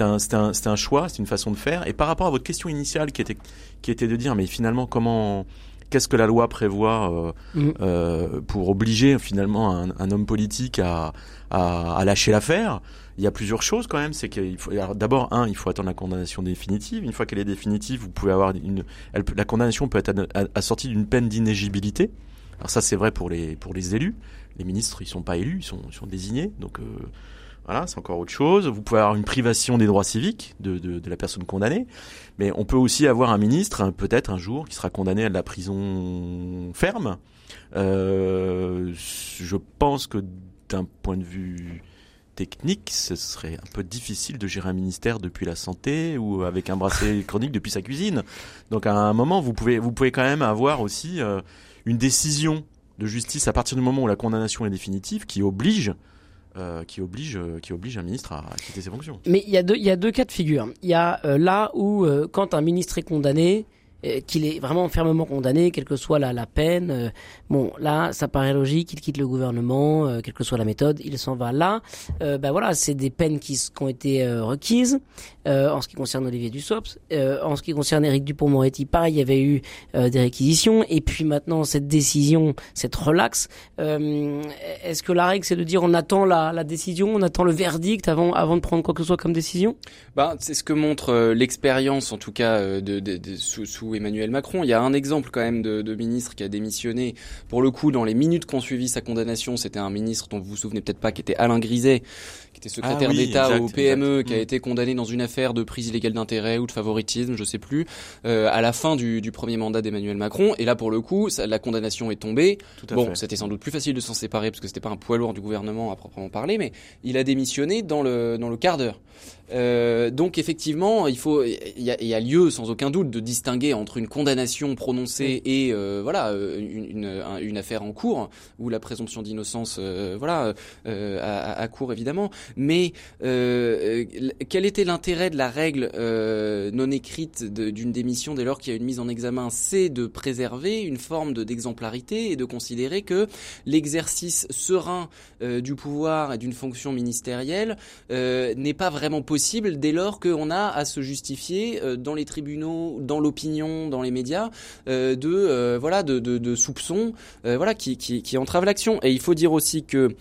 un un choix, c'est une façon de faire. Et par rapport à votre question initiale qui était qui était de dire mais finalement comment qu'est-ce que la loi prévoit euh, mm. euh, pour obliger finalement un, un homme politique à, à, à lâcher l'affaire? Il y a plusieurs choses quand même. C'est qu'il faut d'abord un, il faut attendre la condamnation définitive. Une fois qu'elle est définitive, vous pouvez avoir une, elle, la condamnation peut être assortie d'une peine d'inégibilité. Alors ça, c'est vrai pour les pour les élus. Les ministres, ils sont pas élus, ils sont, ils sont désignés. Donc euh, voilà, c'est encore autre chose. Vous pouvez avoir une privation des droits civiques de, de, de la personne condamnée, mais on peut aussi avoir un ministre, peut-être un jour, qui sera condamné à de la prison ferme. Euh, je pense que d'un point de vue technique, ce serait un peu difficile de gérer un ministère depuis la santé ou avec un bracelet chronique depuis sa cuisine. Donc à un moment, vous pouvez, vous pouvez quand même avoir aussi euh, une décision de justice à partir du moment où la condamnation est définitive qui oblige euh, qui oblige euh, qui oblige un ministre à, quitter ses fonctions. Mais il y a deux il y a deux cas de figure. Il y a euh, là où quand un ministre est condamné, qu'il est vraiment fermement condamné, quelle que soit la, la peine. Euh, bon, là, ça paraît logique, il quitte le gouvernement, euh, quelle que soit la méthode, il s'en va là. Euh, ben voilà, c'est des peines qui, qui ont été requises en ce qui concerne Olivier Dussopt. en ce qui concerne Éric Dupont-Moretti, pareil, il y avait eu des réquisitions. Et puis maintenant, cette décision, cette relaxe, est-ce que la règle, c'est de dire on attend la, la, décision, on attend le verdict avant, avant de prendre quoi que ce soit comme décision? Bah, C'est ce que montre l'expérience, en tout cas, de, de, de sous, sous Emmanuel Macron. Il y a un exemple quand même de, de ministre qui a démissionné. Pour le coup, dans les minutes qu'on suivi sa condamnation, c'était un ministre dont vous vous souvenez peut-être pas, qui était Alain Griset, qui était secrétaire ah d'État au PME, qui a mm. été condamné dans une affaire de prise illégale d'intérêt ou de favoritisme, je sais plus, euh, à la fin du, du premier mandat d'Emmanuel Macron. Et là, pour le coup, ça, la condamnation est tombée. Bon, c'était sans doute plus facile de s'en séparer parce que c'était pas un poids lourd du gouvernement à proprement parler, mais il a démissionné dans le dans le quart d'heure. Euh, donc effectivement, il faut, il y, a, y a, lieu sans aucun doute de distinguer entre une condamnation prononcée et euh, voilà euh, une, une, une, affaire en cours où la présomption d'innocence, euh, voilà, euh, à, à, court évidemment. Mais quel était l'intérêt de la règle non écrite d'une démission dès lors qu'il y a une mise en examen? C'est de préserver une forme d'exemplarité et de considérer que l'exercice serein du pouvoir et d'une fonction ministérielle n'est pas vraiment possible possible dès lors qu'on a à se justifier euh, dans les tribunaux, dans l'opinion, dans les médias, euh, de euh, voilà de, soupçons, voilà qui, entravent l'action. Et il faut dire aussi que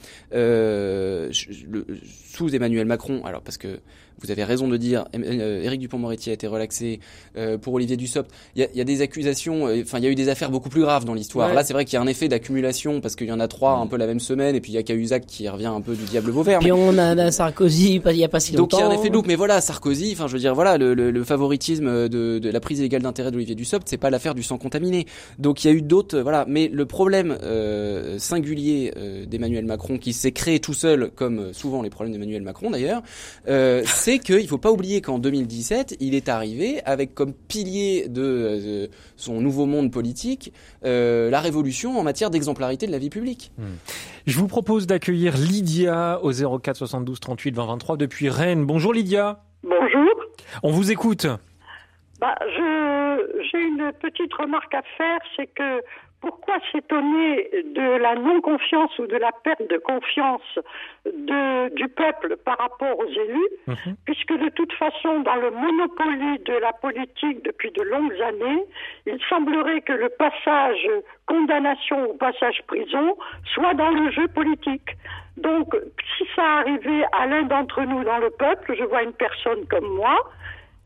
sous Emmanuel Macron, alors parce que vous avez raison de dire, euh, Éric Dupont-Moretti a été relaxé euh, pour Olivier Dussopt. Il y a, y a, des accusations, euh, enfin il y a eu des affaires beaucoup plus graves dans l'histoire. Là, c'est vrai qu'il y a un effet d'accumulation parce qu'il y en a trois un peu la même semaine, et puis il y a Cahuzac qui revient un peu du diable Vauvert. Puis on a, Sarkozy, il y a pas si longtemps. Donc il y a un effet de loupe, mais voilà, Sarkozy, enfin je veux dire, voilà, le, le, le favoritisme de, de, la prise illégale d'intérêt d'Olivier Dussopt, c'est pas l'affaire du sang contaminé. Donc il y a eu d'autres, voilà. Mais le problème euh, singulier d'Emmanuel Macron, qui s'est créé tout seul, comme souvent les problèmes d'Emmanuel Macron d'ailleurs, c'est qu'il ne faut pas oublier qu'en 2017, il est arrivé avec comme pilier de euh, son nouveau monde politique euh, la révolution en matière d'exemplarité de la vie publique. Hmm. Je vous propose d'accueillir Lydia au 04 72 38 20 23 depuis Rennes. Bonjour Lydia. Bonjour. On vous écoute. Bah, j'ai une petite remarque à faire, c'est que pourquoi s'étonner de la non-confiance ou de la perte de confiance de, du peuple par rapport aux élus, mhm. puisque de toute façon, dans le monopole de la politique depuis de longues années, il semblerait que le passage condamnation ou passage prison soit dans le jeu politique. Donc, si ça arrivait à l'un d'entre nous dans le peuple, je vois une personne comme moi,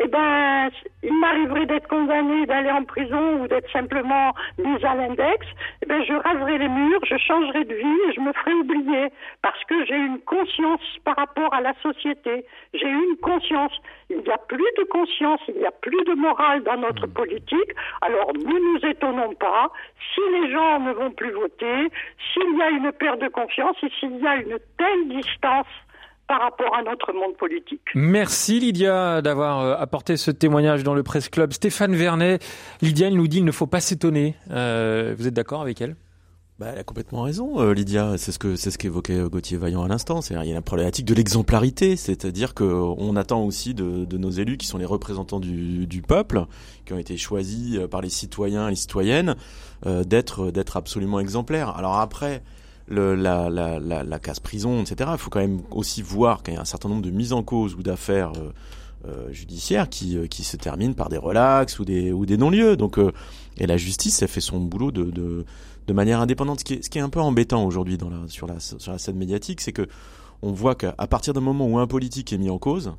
eh ben, il m'arriverait d'être condamné, d'aller en prison ou d'être simplement mis à l'index, eh ben, je raserai les murs, je changerai de vie et je me ferai oublier parce que j'ai une conscience par rapport à la société. J'ai une conscience. Il n'y a plus de conscience, il n'y a plus de morale dans notre mmh. politique. Alors, ne nous étonnons pas. Si les gens ne vont plus voter, s'il y a une perte de confiance et s'il y a une telle distance par rapport à notre monde politique. Merci Lydia d'avoir euh, apporté ce témoignage dans le Presse Club. Stéphane Vernet, Lydia nous dit il ne faut pas s'étonner. Euh, vous êtes d'accord avec elle? Bah, elle a complètement raison, euh, Lydia. C'est ce que c'est ce qu'évoquait Gauthier Vaillant à l'instant. C'est il y a la problématique de l'exemplarité, c'est-à-dire que on attend aussi de, de, nos élus qui sont les représentants du, du, peuple, qui ont été choisis par les citoyens et les citoyennes, d'être d'être absolument exemplaires. Alors après, la, la, la casse-prison, etc. Il faut quand même aussi voir qu'il y a un certain nombre de mises en cause ou d'affaires euh, euh, judiciaires qui, euh, qui se terminent par des relax ou des, ou des non-lieux. Donc, et la justice, elle fait son boulot de, de, de manière indépendante. Ce qui est, ce qui est un peu embêtant aujourd'hui dans la, sur, la, sur la scène médiatique, c'est que on voit qu'à partir d'un moment où un politique est mis en cause,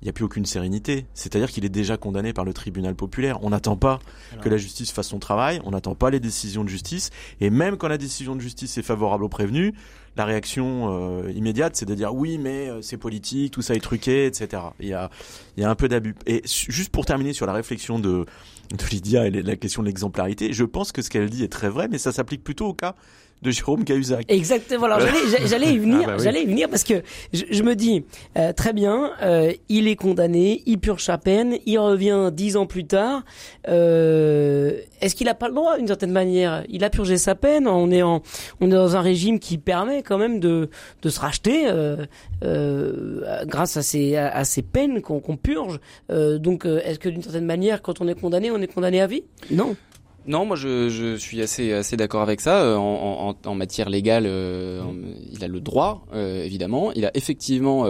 il n'y a plus aucune sérénité. C'est-à-dire qu'il est déjà condamné par le tribunal populaire. On n'attend pas que la justice fasse son travail, on n'attend pas les décisions de justice. Et même quand la décision de justice est favorable au prévenu, la réaction euh, immédiate, c'est de dire oui, mais euh, c'est politique, tout ça est truqué, etc. Il y a, il y a un peu d'abus. Et juste pour terminer sur la réflexion de, de Lydia et la question de l'exemplarité, je pense que ce qu'elle dit est très vrai, mais ça s'applique plutôt au cas de Jérôme Cahuzac. Exactement. Alors j'allais y venir, ah bah j'allais y venir parce que je, me dis euh, très bien, euh, il est condamné, il purge sa peine, il revient dix ans plus tard. Euh, Est-ce qu'il a pas le droit, d'une certaine manière? Il a purgé sa peine. On est en, on est dans un régime qui permet quand même de de se racheter euh, euh, grâce à ces à, ces peines qu'on purge. Euh, donc est-ce que d'une certaine manière, quand on est condamné, on est condamné à vie? Non. Non, moi je, je suis assez assez d'accord avec ça. Euh, en, en, en matière légale, euh, il a le droit, euh, évidemment. Il a effectivement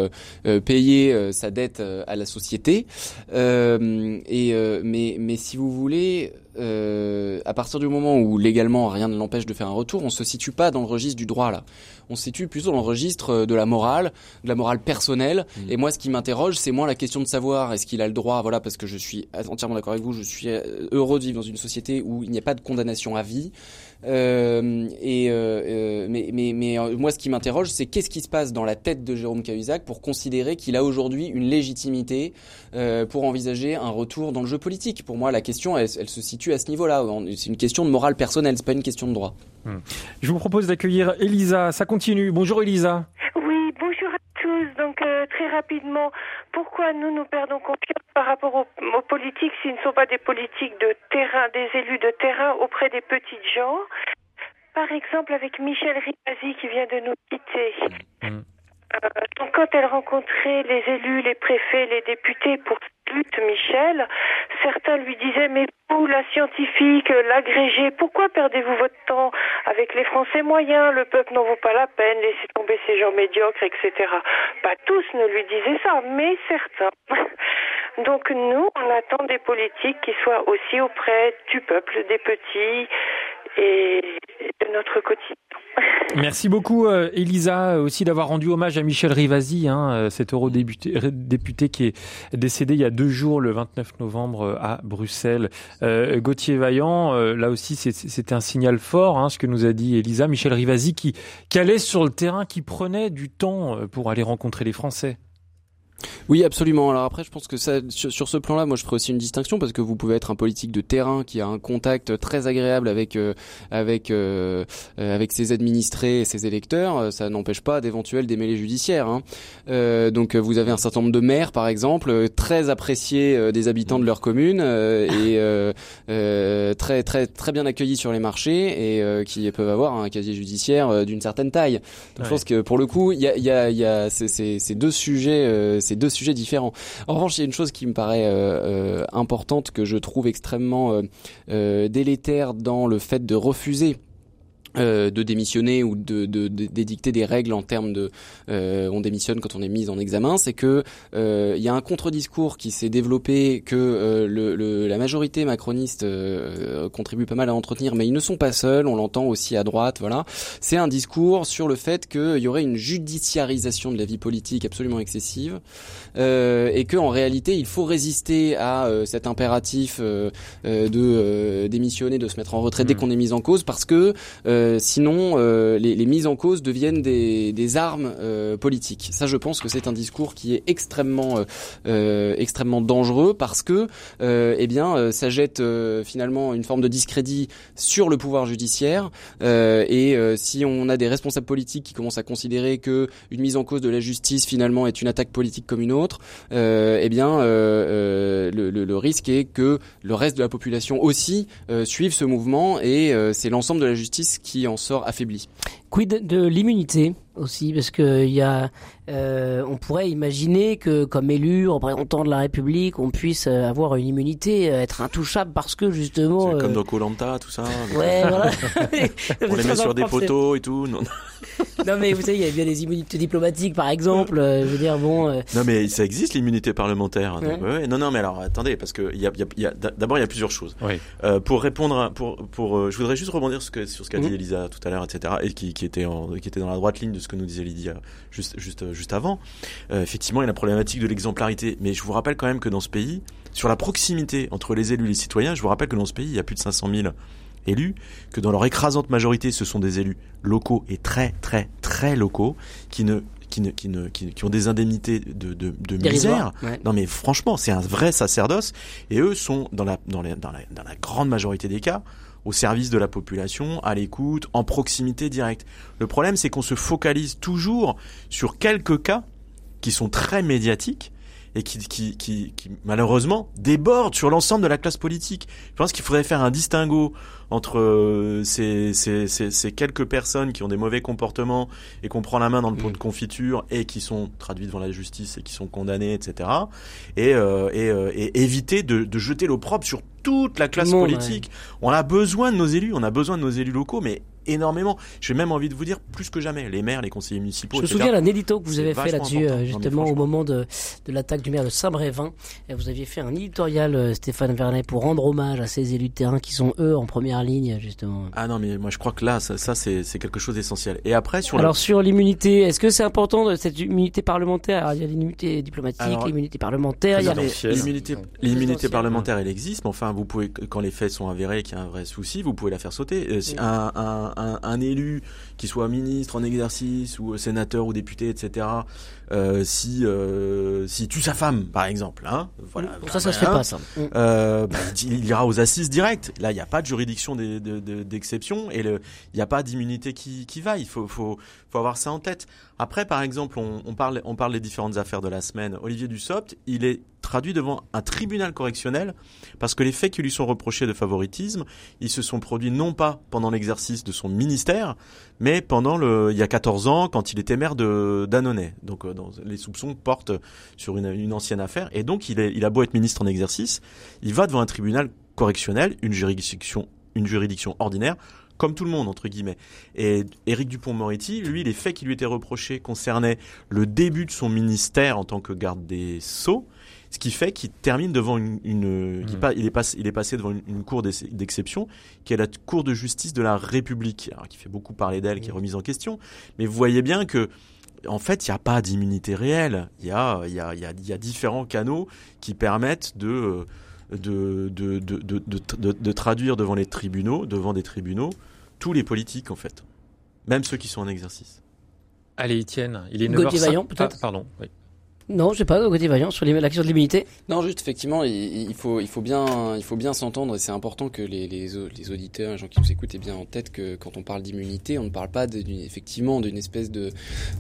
payé sa dette à la société. et mais mais si vous voulez, euh, à partir du moment où légalement rien ne l'empêche de faire un retour, on se situe pas dans le registre du droit là. On se situe plutôt dans le registre de la morale, de la morale personnelle. Mmh. Et moi, ce qui m'interroge, c'est moins la question de savoir est-ce qu'il a le droit, voilà, parce que je suis entièrement d'accord avec vous, je suis heureux de vivre dans une société où il n'y a pas de condamnation à vie. Euh, et euh, euh, mais mais, mais moi, ce qui m'interroge, c'est qu'est-ce qui se passe dans la tête de Jérôme Cahuzac pour considérer qu'il a aujourd'hui une légitimité pour envisager un retour dans le jeu politique? Pour moi, la question, elle, se situe à ce niveau-là. C'est une question de morale personnelle, c'est pas une question de droit. Hmm. Je vous propose d'accueillir Elisa. Ça continue. Bonjour Elisa. Oui, très rapidement, pourquoi nous nous perdons confiance par rapport aux, politiques s'ils ne sont pas des politiques de terrain, des élus de terrain auprès des petites gens? Par exemple, avec Michel Rivasi qui vient de nous quitter. Mm. Euh, donc quand elle rencontrait les élus, les préfets, les députés pour lutte, Michel, certains lui disaient mais vous, la scientifique, l'agrégé, pourquoi perdez-vous votre temps avec les Français moyens? Le peuple n'en vaut pas la peine, laissez tomber ces gens médiocres, etc. Pas tous ne lui disaient ça, mais certains. Donc nous, on attend des politiques qui soient aussi auprès du peuple, des petits et notre quotidien. Merci beaucoup, euh, Elisa, aussi d'avoir rendu hommage à Michel Rivasi, hein, euh, cet eurodéputé qui est décédé il y a deux jours, le 29 novembre, euh, à Bruxelles. Euh, Gauthier Vaillant, là aussi, c'était un signal fort, hein, ce que nous a dit Elisa. Michel Rivasi qui, qui allait sur le terrain, qui prenait du temps pour aller rencontrer les Français. Oui, absolument. Alors après, je pense que ça, sur, sur ce plan-là, moi, je ferai aussi une distinction parce que vous pouvez être un politique de terrain qui a un contact très agréable avec euh, avec euh, euh, avec ses administrés et ses électeurs. Euh, Ça n'empêche pas d'éventuels démêlés judiciaires. Hein. Euh, donc, euh, vous avez un certain nombre de maires, par exemple, très appréciés des habitants de leur commune euh, et euh, euh, très très très bien accueillis sur les marchés et euh, qui peuvent avoir un casier judiciaire d'une certaine taille. Donc, Ouais. je pense que pour le coup, il y a y a y a ces, ces, ces deux sujets euh, ces deux sujets différents. En revanche, il y a une chose qui me paraît euh, euh, importante que je trouve extrêmement euh, délétère dans le fait de refuser euh, de démissionner ou de de- de- d'édicter des règles en termes de euh, on démissionne quand on est mis en examen, c'est que euh, il y a un contre-discours qui s'est développé que euh, le, le- la majorité macroniste euh, contribue pas mal à entretenir, mais ils ne sont pas seuls, on l'entend aussi à droite, voilà. C'est un discours sur le fait qu'il y aurait une judiciarisation de la vie politique absolument excessive euh, et que en réalité il faut résister à euh, cet impératif de euh, démissionner, de se mettre en retrait dès Mhm. qu'on est mis en cause, parce que euh, sinon euh, les, mises en cause deviennent des, armes euh, politiques. Ça, je pense que c'est un discours qui est extrêmement extrêmement dangereux parce que eh bien ça jette finalement une forme de discrédit sur le pouvoir judiciaire et si on a des responsables politiques qui commencent à considérer que une mise en cause de la justice finalement est une attaque politique comme une autre, eh bien le, le- risque est que le reste de la population aussi suive ce mouvement et c'est l'ensemble de la justice qui en sort affaibli. Quid de l'immunité aussi, parce que il y a, euh, on pourrait imaginer que comme élu, représentant de la République, on puisse euh, avoir une immunité, euh, être intouchable parce que justement. Euh, Comme dans Colanta, tout ça. Ouais, voilà. On les met sur des poteaux et tout. Non, Non mais vous savez, il y a bien des immunités diplomatiques, par exemple. euh, je veux dire, bon. euh, non, mais ça existe l'immunité parlementaire. Donc, Ouais. ouais, ouais. Non, non, mais alors attendez, parce que il y a, y a- il y a- d'abord il y a plusieurs choses. Oui. Euh, pour répondre, à- pour, pour, euh, je voudrais juste rebondir sur ce que- sur ce qu'a dit Mhm. Elisa tout à l'heure, etc., et qui, qui était en, qui était dans la droite ligne de ce que nous disait Lydia juste, juste, euh, juste avant. Euh, effectivement, il y a la problématique de l'exemplarité, mais je vous rappelle quand même que dans ce pays, sur la proximité entre les élus et les citoyens, je vous rappelle que dans ce pays, il y a plus de 500 000 élus, que dans leur écrasante majorité, ce sont des élus locaux et très, très, très locaux, qui ne, qui ne, qui ne, qui, qui ont des indemnités de, de, de misère. Ouais. Non mais franchement, c'est un vrai sacerdoce et eux sont dans la, dans, les- dans, la, dans la grande majorité des cas au service de la population, à l'écoute, en proximité directe. Le problème, c'est qu'on se focalise toujours sur quelques cas qui sont très médiatiques et qui, qui, qui, malheureusement débordent sur l'ensemble de la classe politique. Je pense qu'il faudrait faire un distinguo entre euh, ces, ces, ces, ces quelques personnes qui ont des mauvais comportements et qu'on prend la main dans le pot de confiture et qui sont traduites devant la justice et qui sont condamnées, etc. Et, euh, et, euh, et éviter de, de jeter l'opprobre sur toute la classe politique. On a besoin de nos élus, on a besoin de nos élus locaux, mais énormément. J'ai même envie de vous dire plus que jamais. Les maires, les conseillers municipaux, Je me souviens d'un édito que vous avez fait là-dessus, euh, justement, au moment de, de l'attaque du maire de Saint-Brévin. Et Vous aviez fait un éditorial, euh, Stéphane Vernet, pour rendre hommage à ces élus de terrain qui sont, eux, en première ligne, justement. Ah non, mais moi je crois que là, ça, ça c'est c'est quelque chose d'essentiel. Et après, sur Alors, sur l'immunité, est-ce que c'est important, de cette immunité parlementaire? Alors, Il y a l'immunité diplomatique, Alors, l'immunité parlementaire, il y a. L'immunité, parlementaire, elle existe, mais enfin, vous pouvez, quand les faits sont avérés, qu'il y a un vrai souci, vous pouvez la faire sauter. Euh, si un, un, un, élu, qui soit ministre en exercice ou sénateur ou député, etc., euh, si euh, si tue sa femme, par exemple, hein, voilà. Ça, ça se fait Voilà. pas, ça. Mm. Euh, bah, il ira aux assises directes. Là, il n'y a pas de juridiction d'exception et le- il n'y a pas d'immunité qui, qui va. Il faut, faut, faut avoir ça en tête. Après, par exemple, on, on parle, on parle des différentes affaires de la semaine. Olivier Dussopt, il est traduit devant un tribunal correctionnel parce que les faits qui lui sont reprochés de favoritisme, ils se sont produits non pas pendant l'exercice de son ministère, mais pendant le, il y a 14 ans, quand il était maire de d'Annonay. Donc, euh, les soupçons portent sur une, une ancienne affaire. Et donc, il, est, il a beau être ministre en exercice, il va devant un tribunal correctionnel, une juridiction, une juridiction ordinaire, comme tout le monde, entre guillemets. Et Éric Dupont-Moretti, lui, les faits qui lui étaient reprochés concernaient le début de son ministère en tant que garde des Sceaux, ce qui fait qu'il termine devant une... pa- il, est passé, il est passé devant une, une cour d'ex- d'exception, qui est la Cour de justice de la République, alors, qui fait beaucoup parler d'elle, qui est remise en question. Mais vous voyez bien que en fait, il n'y a pas d'immunité réelle. Il y a, il y, a, il y, a, il y a différents canaux qui permettent de, de, de, de, de, de, de- de traduire devant les tribunaux, devant des tribunaux, tous les politiques, en fait. Même ceux qui sont en exercice. Allez, Étienne, il est 9h05. Gauthier Vaillant, peut-être? Ah, pardon. oui. Non, je sais pas, côté Vaillant, sur l'im- l'action de l'immunité. Non, juste effectivement, il, faut, il faut bien, il faut bien s'entendre et c'est important que les, les, au- les auditeurs, les gens qui nous écoutent aient bien en tête que quand on parle d'immunité, on ne parle pas d'une- effectivement d'une espèce de,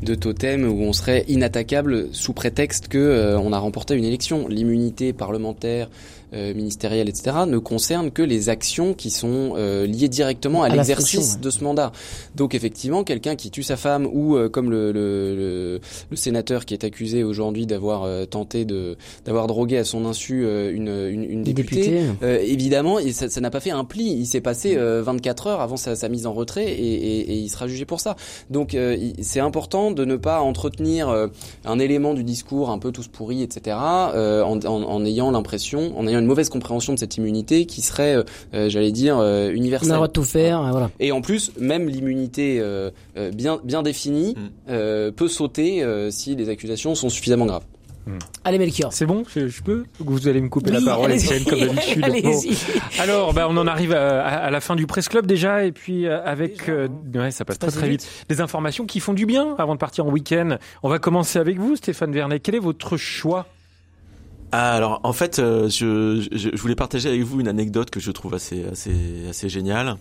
de totem où on serait inattaquable sous prétexte que euh, a remporté une élection. L'immunité parlementaire, euh, ministérielle, etc., ne concerne que les actions qui sont euh, liées directement à, l'exercice ouais. de ce mandat. Donc effectivement, quelqu'un qui tue sa femme ou euh, comme le, le, le, le sénateur qui est accusé aujourd'hui d'avoir euh, tenté de d'avoir drogué à son insu euh, une, une, une députée, euh, évidemment, et ça n'a pas fait un pli. Il s'est passé euh, 24 heures avant sa, sa mise en retrait et, et, et il sera jugé pour ça. Donc euh, c'est important de ne pas entretenir euh, un élément du discours un peu tous pourris, etc. euh, en, en, en ayant l'impression, en ayant une mauvaise compréhension de cette immunité qui serait, euh, euh, j'allais dire, euh, On a universelle. le droit de tout faire, voilà. Et en plus, même l'immunité euh, bien bien définie Mm. euh, peut sauter euh, si les accusations sont suffisamment graves. Allez, Melchior. C'est bon je, je peux Ou Vous allez me couper la parole. Étienne, comme d'habitude. Bon. Allez-y. Alors, bah, on en arrive à, à- à la fin du Presse Club déjà, et puis euh, avec, euh, ouais, ça passe très très vite. Des informations qui font du bien avant de partir en week-end. On va commencer avec vous, Stéphane Vernet. Quel est votre choix alors, en fait, euh, je, je, je voulais partager avec vous une anecdote que je trouve assez, assez, assez géniale.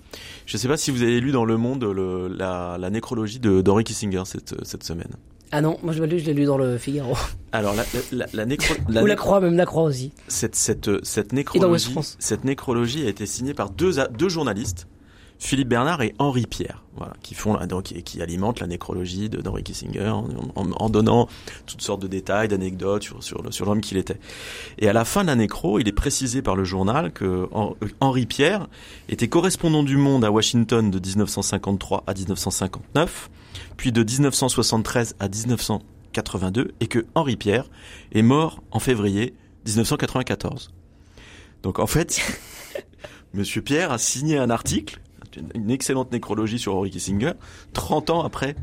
Je ne sais pas si vous avez lu dans Le Monde le, la, la nécrologie de d'Henry Kissinger cette, cette semaine. Ah non, moi je l'ai lu, je l'ai lu dans le Figaro. Alors, la, la, la, nécro- la Ou la Croix, même la Croix aussi. cette, cette, cette, nécrologie, cette nécrologie a été signée par deux, deux journalistes, Philippe Bernard et Henri Pierre, voilà, qui font la- donc qui, qui alimentent la nécrologie d'Henri Kissinger en, donnant toutes sortes de détails, d'anecdotes sur sur, l'homme qu'il était. Et à la fin de la nécro, il est précisé par le journal que Hen- Henri Pierre était correspondant du Monde à Washington de 1953 à 1959, puis de 1973 à 1982, et que Henri Pierre est mort en février 1994. Donc en fait, Monsieur Pierre a signé un article, une- excellente nécrologie sur Henry Kissinger, 30 ans après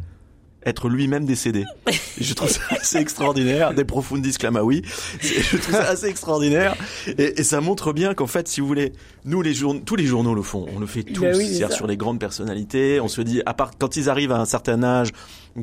être lui-même décédé. Et je trouve ça assez extraordinaire, des profundis clamaoui. Je trouve ça assez extraordinaire. Et, et ça montre bien qu'en fait, si vous voulez, nous les journaux, tous les journaux le font. On le fait tous, Ben oui, c'est c'est-à-dire sur les grandes personnalités. On se dit, à part quand ils arrivent à un certain âge,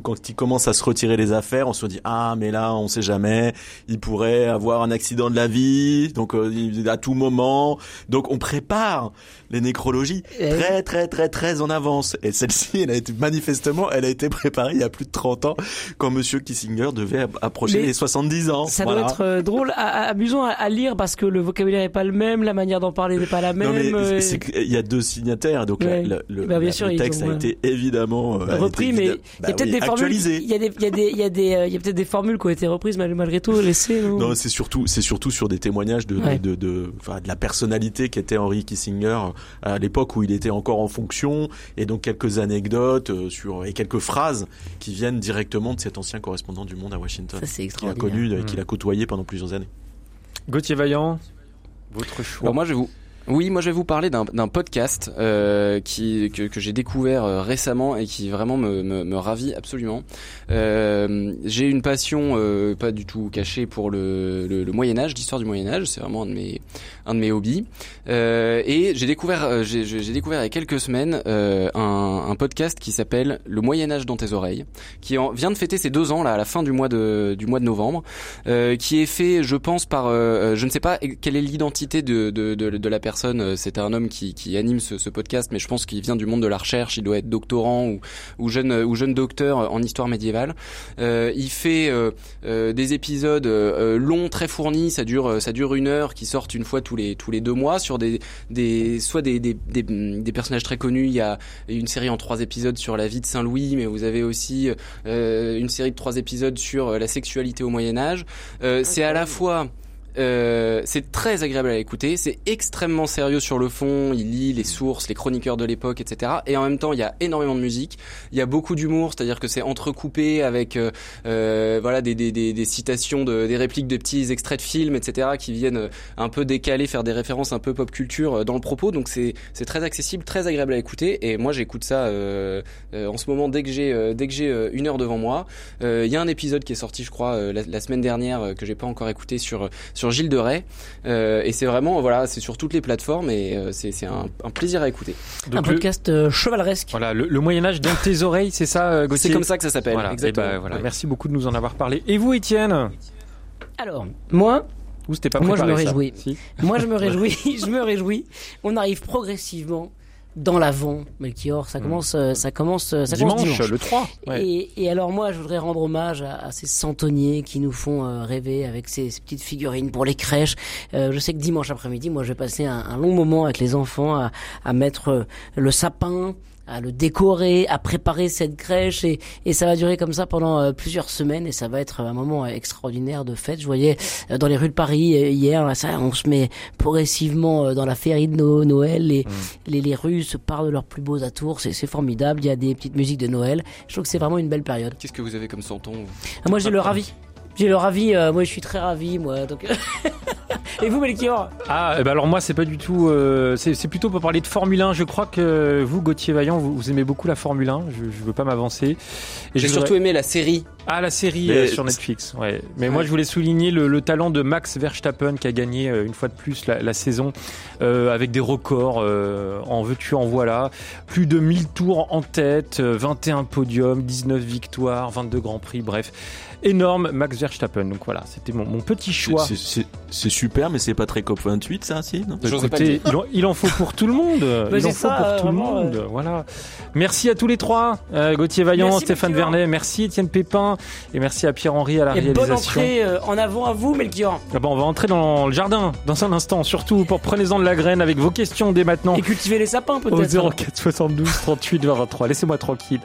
quand ils commencent à se retirer les affaires, on se dit, ah, mais là, on sait jamais. Il pourrait avoir un accident de la vie. Donc, euh, il- à tout moment. Donc, on prépare les nécrologies Eh très, très, très, très en avance. Et celle-ci, elle a été, manifestement, elle a été préparée il y a plus de 30 ans, quand monsieur Kissinger devait approcher Mais les 70 ans. Ça Voilà. doit être euh, drôle, amusant à, lire parce que le vocabulaire n'est pas le même, la manière d'en parler n'est pas la même. Non mais euh, qu'il y a deux signataires, donc la- le, Bah, bien la- sûr, le ils texte ont, a été évidemment euh, a repris, mais il évidemment- y bah a peut-être oui, des formules, il y a des, il y a des, il y a des, euh, il y a peut-être des formules qui ont été reprises mal- malgré tout, laissées. Non, Non, c'est surtout, c'est surtout sur des témoignages de, Ouais. de, de, de, enfin, de la personnalité qu'était Henry Kissinger à l'époque où il était encore en fonction, et donc quelques anecdotes euh, sur et quelques phrases qui viennent directement de cet ancien correspondant du Monde à Washington, ça c'est qu'il a connu, euh, Mm. qu'il a côtoyé pendant plusieurs années. Gauthier Vaillant, votre choix. Bon, moi, je vais vous. Oui, moi je vais vous parler d'un podcast euh, qui que, que j'ai découvert euh, récemment et qui vraiment me, me, me ravit absolument. Euh, j'ai une passion euh, pas du tout cachée pour le, le, le Moyen Âge, l'histoire du Moyen Âge. C'est vraiment un de mes un de mes hobbies. Euh, et j'ai découvert j'ai découvert il y a quelques semaines un, un podcast qui s'appelle Le Moyen Âge dans tes oreilles, qui en, vient de fêter ses deux ans là à la fin du mois de du mois de novembre, qui est fait, je pense, par je ne sais pas quelle est l'identité de, de, de, de la personne. Euh, C'est un homme qui, qui anime ce, ce podcast, mais je pense qu'il vient du monde de la recherche. Il doit être doctorant ou, ou jeune ou jeune docteur en histoire médiévale. Euh, il fait euh, euh, des épisodes euh, longs, très fournis. Ça dure ça dure une heure, qui sortent une fois tous les tous les deux mois sur des des soit des des, des, des personnages très connus. Il y a une série en trois épisodes sur la vie de Saint Louis, mais vous avez aussi euh, une série de trois épisodes sur euh, la sexualité au Moyen Âge. Euh, c'est à la fois euh, c'est très agréable à écouter, c'est extrêmement sérieux sur le fond, il lit les sources, les chroniqueurs de l'époque, etc. Et en même temps, il y a énormément de musique, il y a beaucoup d'humour, c'est-à-dire que c'est entrecoupé avec euh, euh, voilà des, des, des, citations, de, des répliques de petits extraits de films, etc. qui viennent euh, un peu décaler, faire des références un peu pop culture dans le propos. Donc c'est très accessible, très agréable à écouter. Et moi, j'écoute ça euh, en ce moment dès que j'ai dès que j'ai une heure devant moi. Il y a un épisode qui est sorti, je crois, la, semaine dernière que j'ai pas encore écouté sur Gilles de Rais. Euh, et c'est vraiment voilà, c'est sur toutes les plateformes et euh, c'est c'est un, un plaisir à écouter. Un le, podcast euh, chevaleresque. voilà, le, le Moyen Âge dans tes oreilles, c'est ça, Gauthier C'est comme ça que ça s'appelle. Voilà, eh Exactement. ben, voilà. Ouais. Merci beaucoup de nous en avoir parlé. Et vous, Étienne Alors, moi, pas Moi, je me réjouis. Si. moi je me réjouis, je me réjouis. On arrive progressivement dans l'avant, Melchior. Ça commence, euh, ça commence, euh, ça dimanche, commence dimanche. le 3. ouais. Et, et alors moi, je voudrais rendre hommage à, à ces centonniers qui nous font euh, rêver avec ces, ces petites figurines pour les crèches. Euh, je sais que dimanche après-midi, moi, je vais passer un, un long moment avec les enfants à, à mettre le sapin à le décorer, à préparer cette crèche et, et ça va durer comme ça pendant euh, plusieurs semaines et ça va être un moment extraordinaire de fête. Je voyais euh, dans les rues de Paris euh, hier, là, ça, on se met progressivement euh, dans la féerie de No- Noël, les, les, les rues se parlent de leurs plus beaux atours, c'est c'est formidable, il y a des petites musiques de Noël. Je trouve que c'est vraiment une belle période. Qu'est-ce que vous avez comme santon Ah, moi j'ai le ravi. J'ai le ravi, euh, moi je suis très ravi moi. Donc... Et vous Melchior Ah, eh ben alors moi, c'est pas du tout. euh, c'est c'est plutôt pour parler de Formule 1. Je crois que vous, Gauthier Vaillant, vous, vous aimez beaucoup la Formule 1. Je, je veux pas m'avancer. Et J'ai surtout aimé la série. Ah, la série Mais- euh, sur Netflix. Ouais. Mais moi, je voulais souligner le, le talent de Max Verstappen qui a gagné euh, une fois de plus la, la saison euh, avec des records euh, en veux-tu en voilà. Plus de 1000 tours en tête, euh, 21 podiums, 19 victoires, 22 grands prix. Bref, énorme Max Verstappen. Donc voilà, c'était mon, mon petit choix. C'est- c'est- C'est super, mais c'est pas très COP28, ça, si non? Écoutez, il en, il en faut pour tout le monde. il en faut pour euh, tout le monde. Voilà. Merci à tous les trois. Euh, Gauthier Vaillant, Merci, Stéphane Melchior. Vernet, merci Étienne Pépin et merci à Pierre-Henri à la Et bonne réalisation. entrée euh, en avant à vous Melchior. Ah bon, on va entrer dans le jardin dans un instant. Surtout pour prenez-en de la graine avec vos questions dès maintenant Et cultiver les sapins au peut-être. 04 72 38 23. Laissez-moi tranquille.